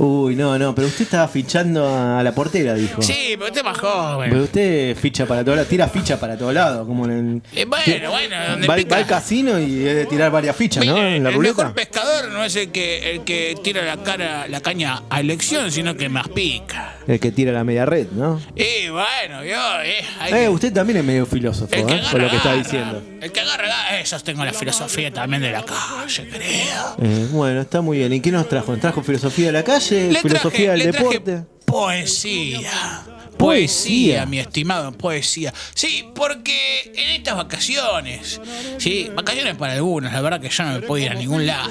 Uy, no, no, pero usted estaba fichando a la portera, dijo. Sí, pero usted es más joven. Pero usted ficha para todos lados, tira ficha para todos lados, como en el. Eh, bueno, bueno, donde Va, pica. va al casino y es de tirar varias fichas, ¿no? En la el ruleta. mejor pescador no es el que, el que tira la cara, la caña a elección, sino que más pica. El que tira la media red, ¿no? Y bueno, yo, eh, hay Eh, que- usted también es medio filósofo, el que ¿eh? agarra, Por lo que está diciendo. El que agarra, agarra. Eh, yo tengo la filosofía también de la calle. Eh, bueno, está muy bien. ¿Y qué nos trajo? ¿Nos trajo filosofía de la calle? Le ¿Filosofía traje- del le traje deporte? Poesía. Poesía. Mi estimado, poesía. Sí, porque en estas vacaciones, sí, vacaciones para algunos, la verdad que yo no me podía ir a ningún lado.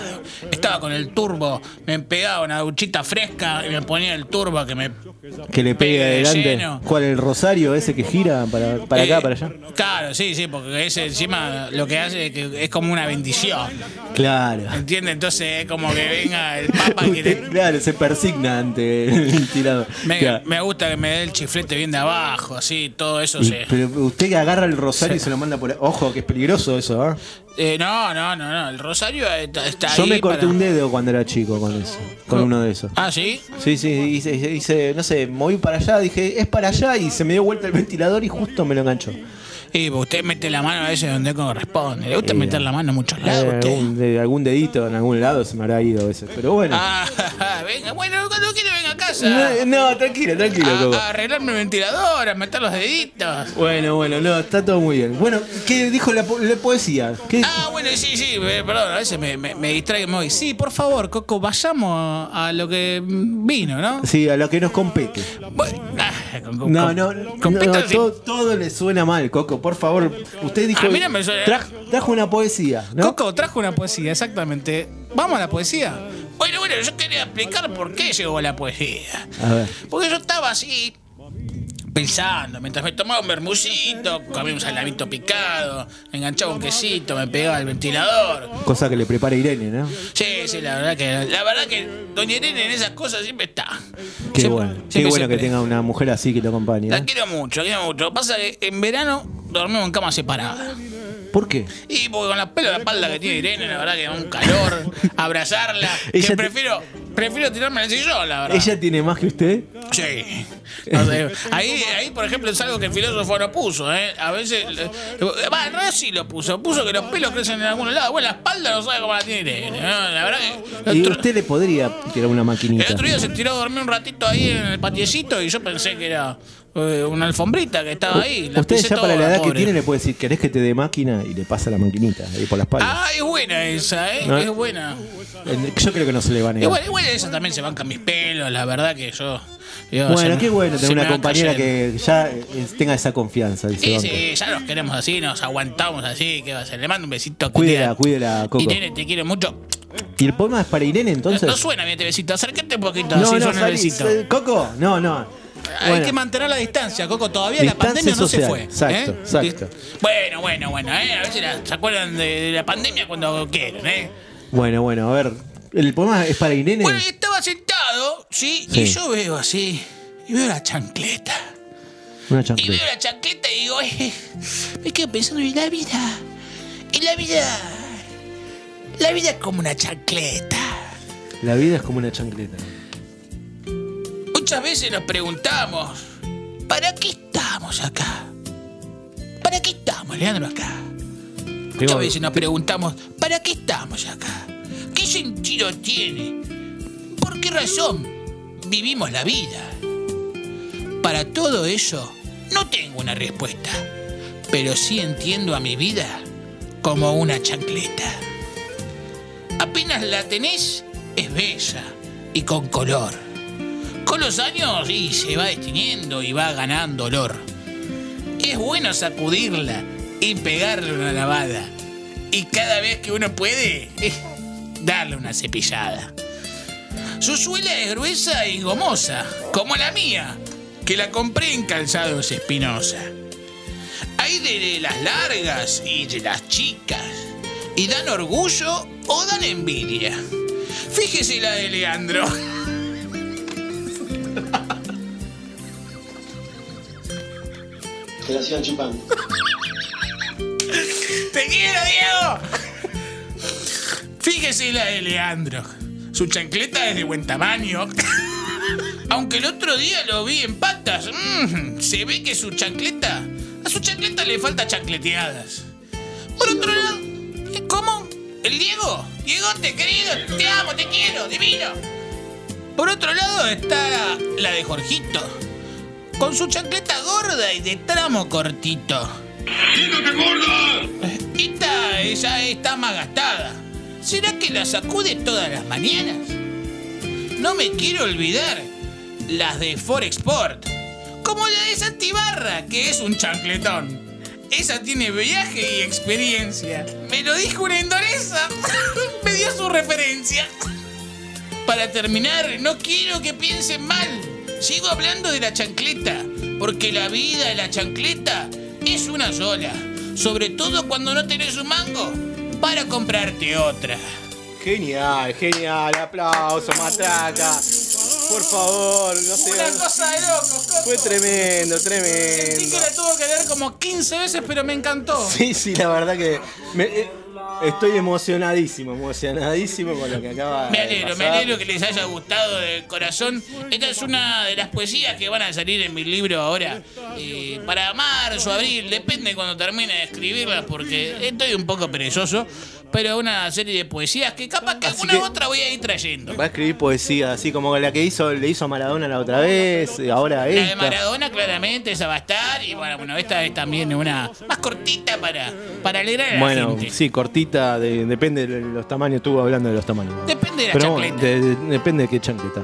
Estaba con el turbo, me pegaba una duchita fresca y me ponía el turbo que me. Que le pegue adelante. lleno. ¿Cuál? ¿El rosario ese que gira para, para acá, Eh, para allá? Claro, sí, sí, porque ese encima lo que hace es que es como una bendición. Claro. ¿Entiendes? Entonces es como que venga el papa y que Usted, claro, se persigna ante el tirado. me, Claro. me gusta que me dé el chiflete bien de abajo, así, todo eso se. Pero usted agarra el rosario y se lo manda por. Ojo, que es peligroso eso, ¿ah? Eh, no, no, no, no. El rosario está, está Yo ahí me corté para- un dedo cuando era chico con eso. Con uno de esos. Ah, sí. Sí, sí, hice, hice- no sé, moví para allá, dije, es para allá y se me dio vuelta el ventilador y justo me lo enganchó. Y pues, usted mete la mano a veces donde corresponde. Le gusta meter la mano en muchos lados. Eh, usted. algún, de- algún dedito en algún lado se me habrá ido a veces. Pero bueno. Ah, venga, bueno, cuando quiere venga a casa. no, no, tranquilo, tranquilo, Coco. A, a arreglarme el ventilador, a meter los deditos. Bueno, bueno, no, está todo muy bien. Bueno, ¿qué dijo la, po- la poesía? ¿Qué- Ah, bueno, sí, sí, eh, perdón, a veces me, me, me distraigo y me voy. Sí, por favor, Coco, vayamos a lo que vino, ¿no? Sí, a lo que nos compete. Bueno, ah, con- con- No, no, con no, todo le suena mal, Coco. Por favor, usted dijo. A mí no me suena- Traj- trajo una poesía, ¿no? Coco trajo una poesía, exactamente. Vamos a la poesía. Bueno, bueno, yo quería explicar por qué llegó la poesía. A ver. Porque yo estaba así, pensando, mientras me tomaba un bermucito, comía un salamito picado, me enganchaba un quesito, me pegaba el ventilador. Cosa que le prepara Irene, ¿no? Sí, sí, la verdad que, la verdad que Doña Irene en esas cosas siempre está. Qué Siempre- bueno. Qué siempre, bueno que tenga una mujer así que lo acompañe. La quiero mucho, la quiero mucho. Pasa que en verano dormimos en cama separada. ¿Por qué? Y porque con la pelo de la espalda que tiene Irene, la verdad que da un calor, abrazarla. Que prefiero, prefiero tirarme el sillón, la verdad. ¿Ella tiene más que usted? Sí. No sé, ahí, ahí, por ejemplo, es algo que el filósofo no puso, ¿eh? A veces. eh, Va, en realidad sí lo puso. Puso que los pelos crecen en algún lado. Bueno, la espalda no sabe cómo la tiene Irene. ¿no? La verdad que. Y el otro- usted le podría tirar una el maquinita. otro día se tiró a dormir un ratito ahí en el patiecito y yo pensé que era eh, una alfombrita que estaba ahí. La Usted ya para la edad que pobre. tiene le puede decir, ¿querés que te dé máquina? Y le pasa la maquinita ahí por la espalda. Ah, es buena esa, ¿eh? ¿No? Es buena. Yo creo que no se le va a negar. Igual, igual esa también se bancan mis pelos, la verdad que yo. Bueno, qué bueno tener una compañera que ya eh, tenga esa confianza. Dice Sí, banco. sí, ya nos queremos así, nos aguantamos así, ¿qué va a hacer? Le mando un besito. Cuídela, cuídela, Coco. Irene, te quiero mucho. ¿Y el poema es para Irene entonces? No suena bien este besito, acércate un poquito, no, así no, suena el besito. eh, Coco, no, no. Hay Bueno. que mantener la distancia, Coco. Todavía la pandemia no se fue. exacto, ¿eh? exacto. Bueno, bueno, bueno. ¿eh? A veces se acuerdan de, la pandemia cuando quieren, ¿eh? Bueno, bueno, a ver. ¿El poema es para Irene? Bueno, y estaba sentado, ¿sí? Sí. Y yo veo así, y veo la chancleta. Una Y chancleta. veo la chancleta y digo, eh, me quedo pensando en la vida. Y la vida. La vida es como una chancleta. La vida es como una chancleta. Muchas veces nos preguntamos, ¿para qué estamos acá? ¿Para qué estamos, Leandro, acá? Muchas veces nos preguntamos, ¿para qué estamos acá? ¿Qué sentido tiene? ¿Por qué razón vivimos la vida? Para todo eso, no tengo una respuesta, pero sí entiendo a mi vida como una chancleta. Apenas la tenés, es bella y con color. Con los años y se va destiniendo y va ganando olor. Es bueno sacudirla y pegarle una lavada. Y cada vez que uno puede, eh, darle una cepillada. Su suela es gruesa y gomosa, como la mía, que la compré en calzados espinosa. Hay de las largas y de las chicas, y dan orgullo o dan envidia. Fíjese la de Leandro. Sigan chupando. ¡Te quiero, Diego! Fíjese la de Leandro. Su chancleta es de buen tamaño. Aunque el otro día lo vi en patas, mm, se ve que su chancleta. A su chancleta le falta chancleteadas. Por otro lado, ¿eh, ¿cómo? ¿El Diego? Diego, te querido, te amo, te quiero, divino. Por otro lado está la de Jorgito, con su chancleta gorda y de tramo cortito. Esta ella está más gastada. ¿Será que la sacude todas las mañanas? No me quiero olvidar las de Forexport. Como la de Santibarra, que es un chancletón. Esa tiene viaje y experiencia. Me lo dijo una indonesa. me dio su referencia. Para terminar, no quiero que piensen mal. Sigo hablando de la chancleta, porque la vida de la chancleta es una sola. Sobre todo cuando no tenés un mango para comprarte otra. Genial, genial. Aplauso, matraca. Por favor, no sé. Una cosa de locos, Coco. Fue tremendo, Sentí tremendo. que la tuvo que leer como 15 veces, pero me encantó. Sí, sí, la verdad que. me- eh, Estoy emocionadísimo, emocionadísimo con lo que acaba Me de alegro, me pasar. alegro que les haya gustado de corazón. Esta es una de las poesías que van a salir en mi libro ahora. eh, para marzo, abril, depende cuando termine de escribirlas, porque estoy un poco perezoso. Pero una serie de poesías que capaz que alguna que- otra voy a ir trayendo. Va a escribir poesía, así como la que hizo, le hizo Maradona la otra vez, y ahora La de esta. Maradona, claramente, esa va a estar. Y bueno, bueno, esta es también una más cortita para, para alegrar a la Bueno, gente. sí, cortita, de- depende de los tamaños, estuvo hablando de los tamaños. Depende de la Pero chancleta. bueno, de- de- depende de qué chanqueta.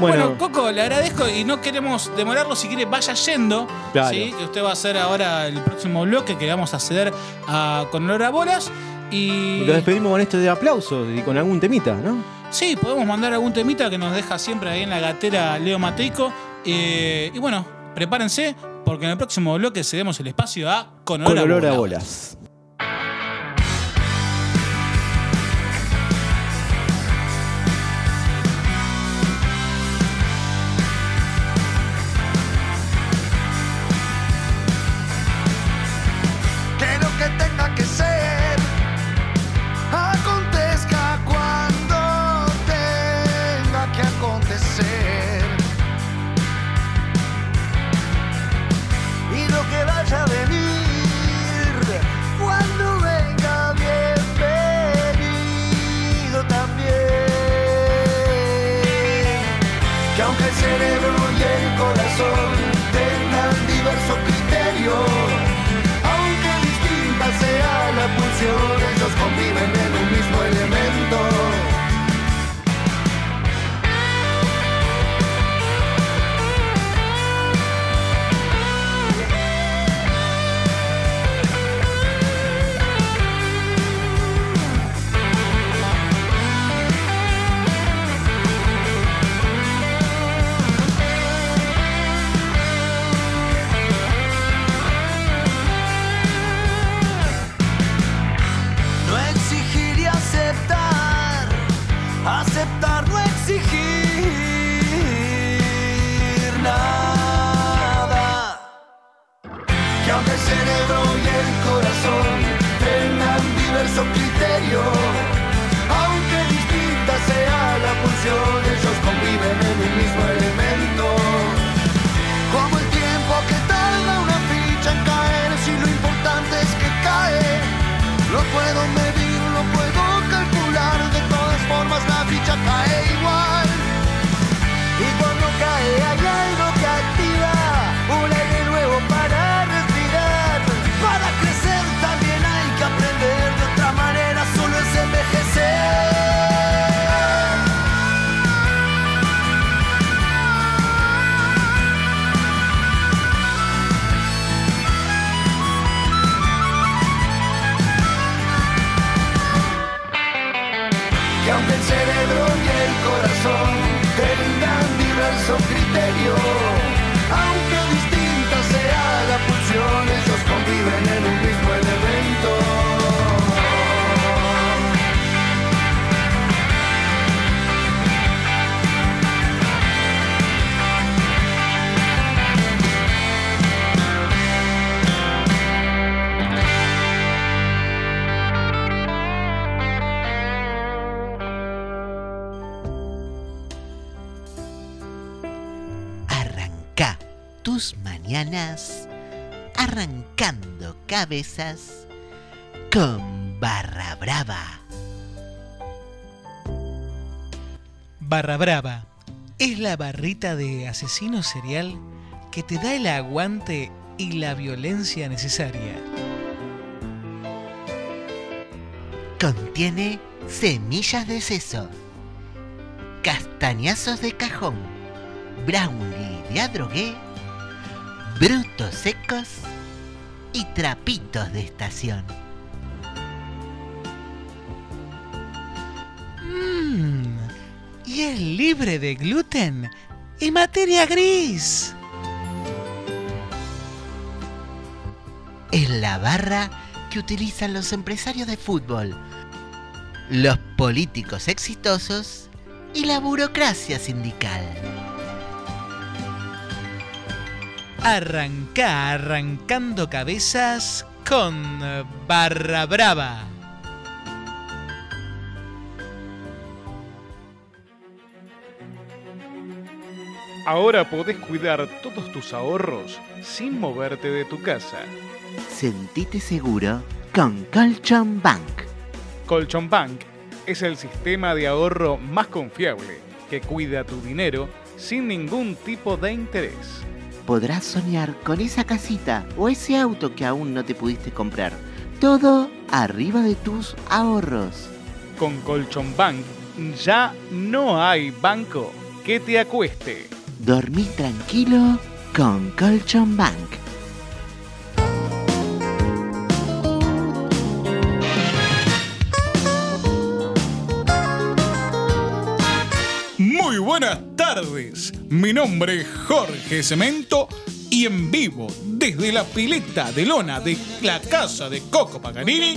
Bueno, Bueno, Coco, le agradezco y no queremos demorarlo. Si quiere, vaya yendo. Claro. ¿sí? Que usted va a hacer ahora el próximo bloque que vamos a ceder a, con olor a bolas. Y. lo despedimos con esto de aplausos y con algún temita, ¿no? Sí, podemos mandar algún temita que nos deja siempre ahí en la gatera Leo Mateico. Eh, y bueno, prepárense porque en el próximo bloque cedemos el espacio a Con olor, Con olor a a bolas. Criterios Aunque el cerebro y el corazón. Tengan diversos criterios, arrancando cabezas con barra brava. Barra Brava es la barrita de asesino serial que te da el aguante y la violencia necesaria. Contiene semillas de seso, castañazos de cajón, brownie de adrogué, brutos secos y trapitos de estación. Mmm, y es libre de gluten y materia gris. Es la barra que utilizan los empresarios de fútbol, los políticos exitosos y la burocracia sindical. Arranca arrancando cabezas con Barra Brava. Ahora podés cuidar todos tus ahorros sin moverte de tu casa. Sentite seguro con Colchon Bank. Colchon Bank es el sistema de ahorro más confiable que cuida tu dinero sin ningún tipo de interés. Podrás soñar con esa casita o ese auto que aún no te pudiste comprar. Todo arriba de tus ahorros. Con Colchon Bank ya no hay banco que te acueste. Dormí tranquilo con Colchon Bank. Buenas tardes. Mi nombre es Jorge Cemento y en vivo desde la pileta de lona de la casa de Coco Paganini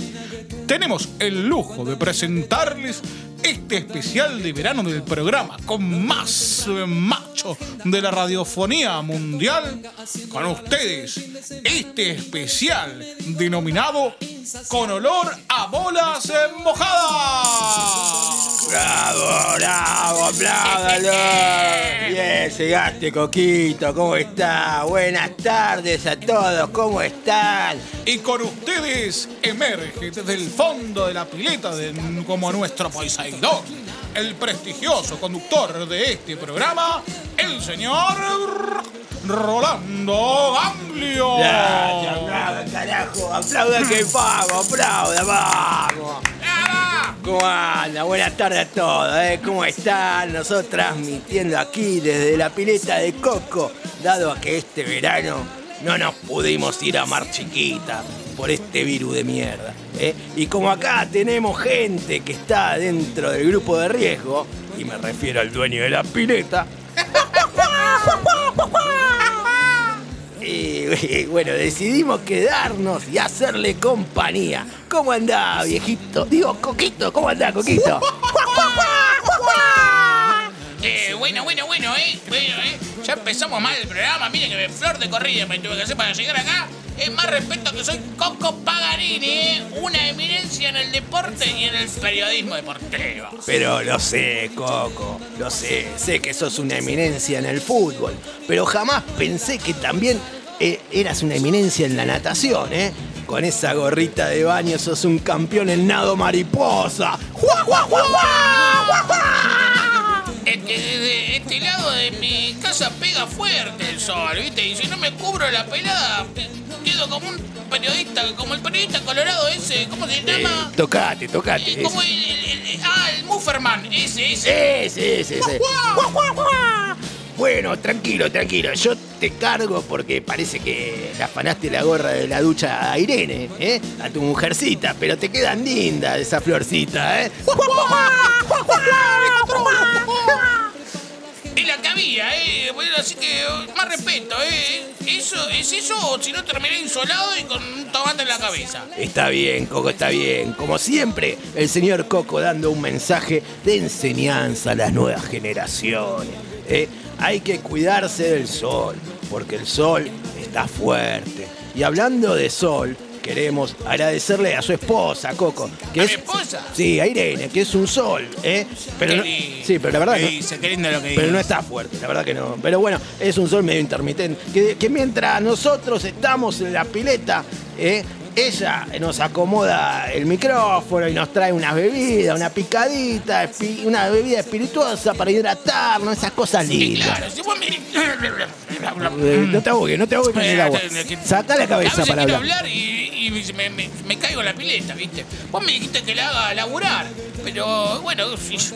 tenemos el lujo de presentarles este especial de verano del programa con más macho de la radiofonía mundial. Con ustedes, este especial denominado Con olor a bolas mojadas. ¡Bravo, bravo, apláudalo! Bien, llegaste, Coquito, ¿cómo está? Buenas tardes a todos, ¿cómo están? Y con ustedes emerge desde el fondo de la pileta de- como nuestro Poseidón, el prestigioso conductor de este programa, el señor Rolando Ganglio. Gracias, aplauda, carajo, aplauda que vamos, aplauda, vamos. ¿Cómo anda? Buenas tardes a todos, ¿eh? ¿Cómo están? Nosotros transmitiendo aquí desde la pileta de Coco, dado a que este verano no nos pudimos ir a Mar Chiquita por este virus de mierda. ¿eh? Y como acá tenemos gente que está dentro del grupo de riesgo, y me refiero al dueño de la pileta, y, bueno, decidimos quedarnos y hacerle compañía. ¿Cómo andá, viejito? Digo, Coquito, ¿cómo andá, Coquito? Eh, bueno, bueno, bueno, eh. Bueno, eh. Ya empezamos mal el programa. Miren que flor de corrida me tuve que hacer para llegar acá. Es más respeto que soy Coco Paganini, eh. Una eminencia en el deporte y en el periodismo deportivo. Pero lo sé, Coco, lo sé. Sé que sos una eminencia en el fútbol, pero jamás pensé que también eh, eras una eminencia en la natación, ¿eh? Con esa gorrita de baño sos un campeón en nado mariposa. ¡Juá, juá, juá, juá! ¡Juá, juá! Este, de este lado de mi casa pega fuerte el sol, ¿viste? Y si no me cubro la pelada, quedo como un periodista, como el periodista colorado ese, ¿cómo se llama? Eh, tocate, tocate. Eh, como el, el- el- ah, el Mufferman, ese, ese. Ese, ese, ese. Bueno, tranquilo, tranquilo. Yo te cargo porque parece que le afanaste la gorra de la ducha a Irene, ¿eh? A tu mujercita, pero te quedan lindas esa florcita, ¿eh? Es la que había, eh. Bueno, así que más respeto, eh. Eso, es eso o si no terminé insolado y con un tomate en la cabeza. Está bien, Coco, está bien. Como siempre, el señor Coco dando un mensaje de enseñanza a las nuevas generaciones. ¿eh? Hay que cuidarse del sol, porque el sol está fuerte. Y hablando de sol, queremos agradecerle a su esposa, Coco. Que ¿A es, mi esposa? Sí, a Irene, que es un sol, ¿eh? Pero no- sí, pero la verdad ¿Qué no- dice? Qué lindo lo que pero dice. no está fuerte, la verdad que no. Pero bueno, es un sol medio intermitente. Que, que mientras nosotros estamos en la pileta, ¿eh? Ella nos acomoda el micrófono y nos trae unas bebidas, una picadita, una bebida espirituosa para hidratarnos, esas cosas Sí, lindas. claro, si vos me... Eh, no te ahogues, no te ahogues con el agua. Saca la cabeza para quiero hablar. hablar y, y me, me- me caigo en la pileta, ¿viste? Vos me dijiste que la haga laburar, pero bueno,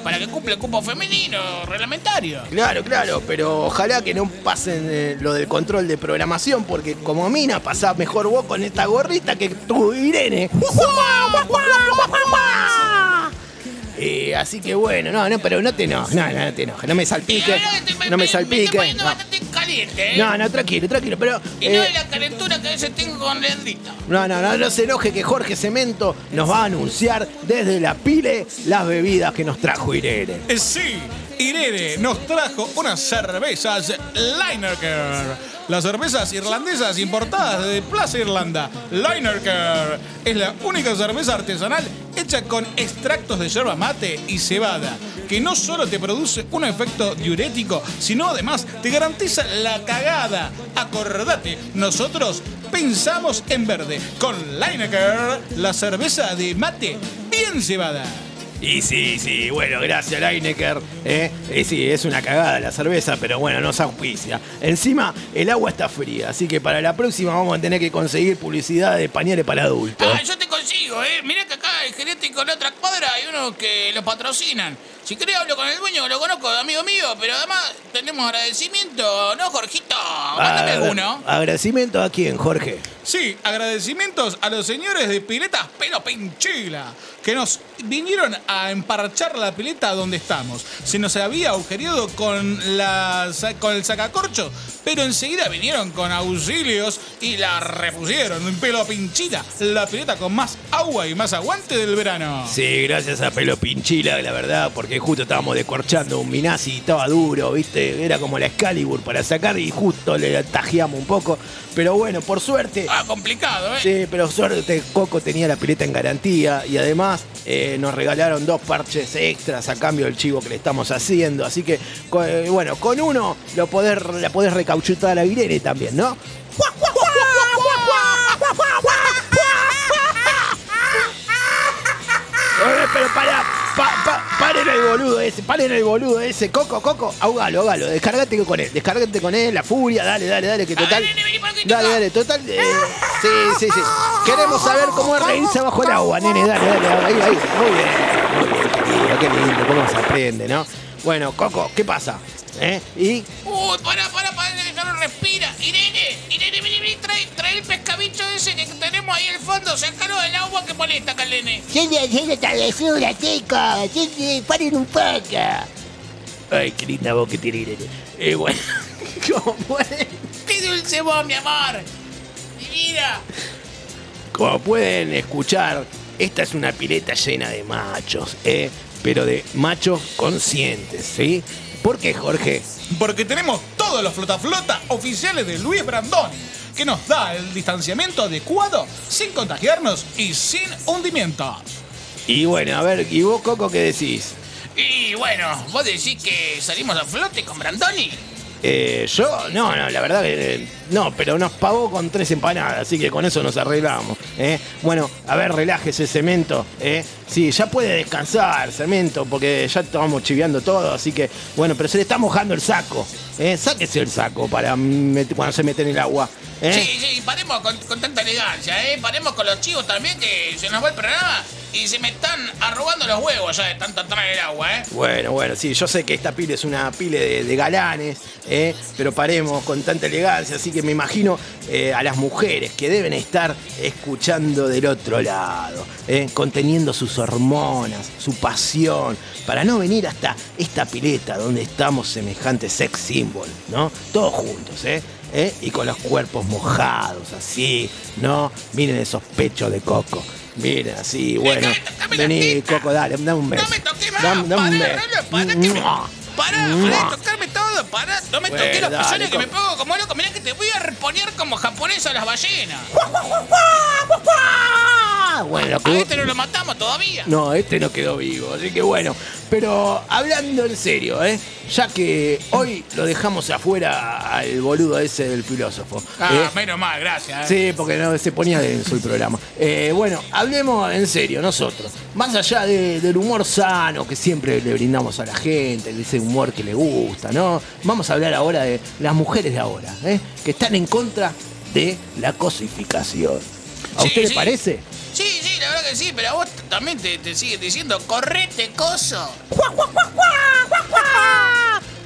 para que cumpla el cupo femenino reglamentario. Claro, claro, pero ojalá que no pasen eh, lo del control de programación, porque como mina pasás mejor vos con esta gorrita que tú, Irene. Eh, así que bueno, no, no, pero no te enojes, no, no, no te enojes, no me salpiques, no me salpiques. No, caliente, ¿eh? no, no, tranquilo, tranquilo, pero Y no eh, es la calentura que a veces tengo con Leandrito. no, no, no, no se enoje que Jorge Cemento nos va a anunciar desde la pile las bebidas que nos trajo Irene. Eh, Sí, Irene nos trajo unas cervezas Lineker las cervezas irlandesas importadas de Plaza Irlanda. Linerker es la única cerveza artesanal hecha con extractos de yerba mate y cebada, que no solo te produce un efecto diurético, sino además te garantiza la cagada. Acordate, nosotros pensamos en verde. Con Lineker, la cerveza de mate bien cebada. Y sí, sí, bueno, gracias Lineker. ¿eh? Sí, es una cagada la cerveza, pero bueno, nos auspicia. Encima, el agua está fría, así que para la próxima vamos a tener que conseguir publicidad de pañales para adultos. Ah, yo te consigo, ¿eh? Mirá que acá el gerente con la otra cuadra hay unos que lo patrocinan. Si querés hablo con el dueño, lo conozco, amigo mío, pero además tenemos agradecimiento, ¿no, Jorgito? Mándame alguno. Agradecimiento a quién, Jorge. Sí, agradecimientos a los señores de Piletas Pelo Pinchila, que nos vinieron a emparchar la pileta donde estamos. Se nos había agujereado con, la, con el sacacorcho, pero enseguida vinieron con auxilios y la repusieron. Pelo Pinchila, la pileta con más agua y más aguante del verano. Sí, gracias a Pelo Pinchila, la verdad, porque justo estábamos descorchando un Minasi y estaba duro, ¿viste? Era como la Excalibur para sacar y justo le tajeamos un poco. Pero bueno, por suerte. Ah, complicado, ¿eh? Sí, pero suerte, Coco tenía la pileta en garantía y además eh, nos regalaron dos parches extras a cambio del chivo que le estamos haciendo. Así que, eh, bueno, con uno lo podés, la podés recauchutar a Irene también, ¿no? Pero para, pa, pa- paren el boludo ese, paren el boludo ese, Coco, Coco, ahogalo, ahogalo, descargate con él, descargate con él, la furia, dale, dale, dale, que total. Dale, dale, total. eh, sí, sí, sí. Queremos saber cómo es reírse bajo el agua, nene, dale, dale, ahí, ahí. Muy bien, muy bien, qué lindo, qué lindo, cómo se aprende, ¿no? Bueno, Coco, ¿qué pasa? ¿Eh? Y. Uy, para, para, para, déjalo respira. Irene, Irene, vení, trae, trae el pescabicho ese que tenemos ahí al fondo, sacalo del agua que molesta, Calene. Sigue haciendo travesura, chicos. Paren un poco. Ay, qué linda voz que tiene Irene. Eh, bueno, ¿cómo pueden? Qué dulce voz, mi amor. Divina. Como pueden escuchar, esta es una pileta llena de machos, ¿eh? Pero de machos conscientes, ¿sí? ¿Por qué, Jorge? Porque tenemos todos los flota-flota oficiales de Luis Brandoni, que nos da el distanciamiento adecuado sin contagiarnos y sin hundimientos. Y bueno, a ver, ¿y vos, Coco, qué decís? Y bueno, vos decís que salimos a flote con Brandoni. Eh, yo, no, no, la verdad que eh, no, pero nos pagó con tres empanadas, así que con eso nos arreglamos. ¿eh? Bueno, a ver, relájese, Cemento. ¿eh? Sí, ya puede descansar, Cemento, porque ya estamos chiviando todo, así que, bueno, pero se le está mojando el saco. ¿eh? Sáquese el saco para cuando se mete en el agua. ¿eh? Sí, sí, paremos con, con tanta elegancia, ¿eh? Paremos con los chivos también, que se nos va el programa y se me están arrugando los huevos ya de tanto entrar en el agua, ¿eh? Bueno, bueno, sí, yo sé que esta pile es una pile de, de galanes, ¿eh? pero paremos con tanta elegancia, así que me imagino eh, a las mujeres que deben estar escuchando del otro lado, ¿eh? conteniendo sus hormonas, su pasión, para no venir hasta esta pileta donde estamos semejantes sex symbol, ¿no? Todos juntos, ¿eh? ¿Eh? Y con los cuerpos mojados, así, ¿no? Miren esos pechos de coco. Miren así, bueno. Vení, Coco, dale, dame un beso. Dame, dame un beso. Mua. Pará, Mua. pará de tocarme todo, pará, no me Bueno, toques los pezones que me pongo como loco, mirá que te voy a reponer como japonesa a las ballenas. Ah, bueno, A este no lo matamos todavía. No, este no quedó vivo, así que bueno. Pero hablando en serio, ¿eh? Ya que hoy lo dejamos afuera al boludo ese del filósofo. Ah, ¿eh? menos mal, gracias. ¿eh? Sí, porque no se ponía denso el programa. Eh, bueno, hablemos en serio, nosotros. Más allá de- del humor sano que siempre le brindamos a la gente, de ese humor que le gusta, ¿no? Vamos a hablar ahora de las mujeres de ahora, ¿eh? Que están en contra de la cosificación. ¿A Sí, usted le parece? Que sí, pero a vos también te, te siguen diciendo, correte, coso.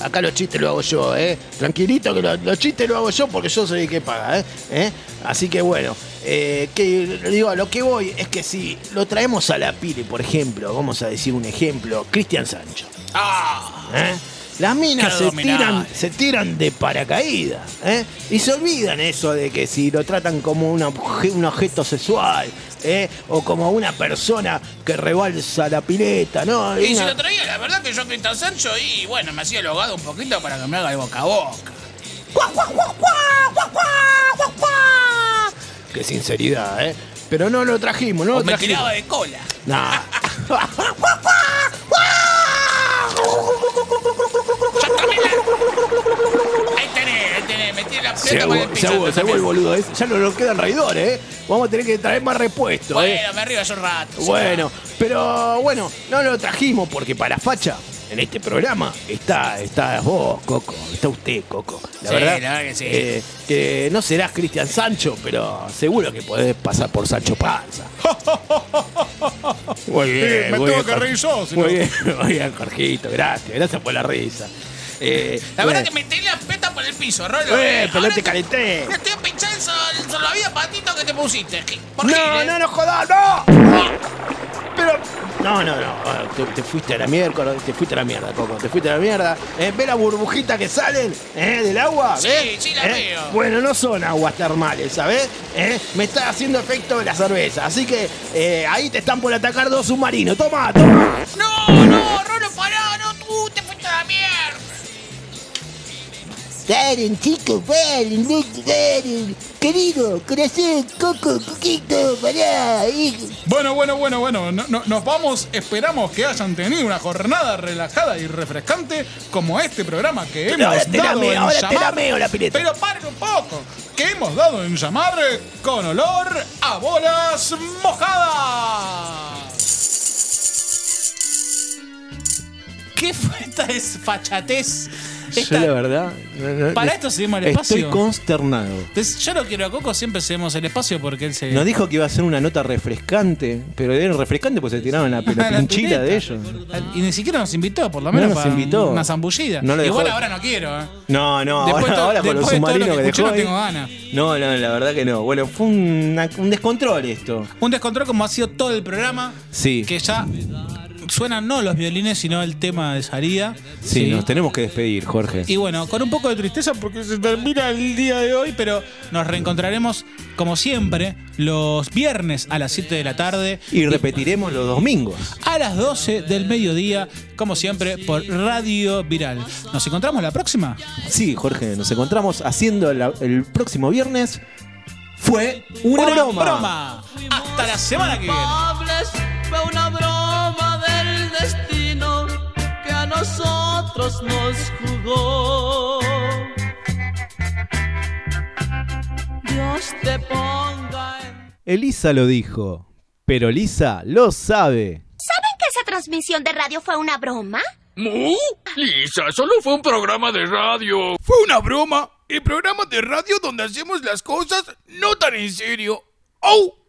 Acá los chistes lo hago yo, ¿eh? Tranquilito que lo- los chistes lo hago yo porque yo soy el que paga, ¿eh? ¿Eh? Así que bueno, eh, que, digo, a lo que voy es que si lo traemos a la pile, por ejemplo, vamos a decir un ejemplo, Cristian Sancho. Ah, ¿eh? Las minas se tiran, se tiran de paracaídas, ¿eh? Y se olvidan eso de que si lo tratan como obje- un objeto sexual, ¿eh? O como una persona que rebalsa la pileta, ¿no? y si Una- lo traía, la verdad que yo Cristian Sancho y bueno, me hacía el ahogado un poquito para que me haga el boca a boca. Qué sinceridad, ¿eh? Pero no lo trajimos, no O lo me trajimos. tiraba de cola. Nah. Ahí tenés, ahí tenés. Metí la Se pelota con el piso. se hago, tú se hago el boludo. ese. Ya no nos quedan raidores, ¿eh? Vamos a tener que traer más repuestos, ¿eh? Bueno, me río hace un rato. sí. Bueno, pero bueno, no lo trajimos porque para facha en este programa está, está vos, Coco, está usted, Coco. La Sí, verdad, la verdad que sí. eh, que no serás Cristian Sancho, pero seguro que podés pasar por Sancho Panza. Muy bien. Sí, me muy tengo bien, que Jorge. reír yo, si Muy no. bien, muy bien, Jorgito, gracias, gracias por la risa. Eh, La verdad que metí la peta por el piso, Rolo. Eh, pero no te calenté. Me estoy pinchando el, sol- el salvavidas patito que te pusiste. ¿Qué? ¿Por No, qué? eh? no, no jodas, no. Pero. No, no, no. ah, Te, te fuiste a la mierda, te fuiste a la mierda, Coco. Te fuiste a la mierda. Eh, ¿Ve la burbujita que salen eh, del agua? Sí, ¿Ves? sí, la Eh, veo. Bueno, no son aguas termales, ¿sabes? Eh, Me está haciendo efecto la cerveza. Así que eh, ahí te están por atacar dos submarinos. Toma, toma. No, no, Rolo, pará, no, tú te fuiste a la mierda. Paren, chicos, paren, no, paren. Querido, corazón, coco, coquito, pará. hijo. Bueno, bueno, bueno, bueno. No- no- nos vamos. Esperamos que hayan tenido una jornada relajada y refrescante como este programa que Pero hemos ahora te la dado meo, en ahora te la llamar. meo la pileta. Pero paren un poco. Que hemos dado en llamar con olor a bolas mojadas. ¿Qué fue esta desfachatez? Yo la verdad. Para esto seguimos el espacio. Estoy consternado. Entonces, yo no quiero a Coco, siempre cedemos el espacio porque él se. Nos dijo que iba a ser una nota refrescante, pero era refrescante pues se tiraban la, la pinchila de ellos. Y ni siquiera nos invitó, por lo No menos. nos para invitó. Una zambullida. No lo Igual ahora no quiero, ¿eh? No, no, Después ahora, con los de lo submarinos que que, escuché, dejó. no tengo ganas. No, no, la verdad que no. Bueno, fue una- un descontrol esto. Un descontrol como ha sido todo el programa. Sí. Que ya suenan no los violines, sino el tema de Saría. Sí, nos tenemos que despedir, Jorge. Y bueno, con un poco de tristeza porque se termina el día de hoy, pero nos reencontraremos como siempre los viernes a las 7 de la tarde. Y repetiremos los domingos. A las 12 del mediodía, como siempre, por Radio Viral. ¿Nos encontramos la próxima? Sí, Jorge, nos encontramos haciendo la- el próximo viernes. Fue una, broma. broma. Hasta la semana que viene. Nosotros nos jugó. Dios te ponga en... Elisa lo dijo, pero Lisa lo sabe. ¿Saben que esa transmisión de radio fue una broma? ¿Mu? Lisa, solo fue un programa de radio. Fue una broma. El programa de radio donde hacemos las cosas no tan en serio. ¡Oh!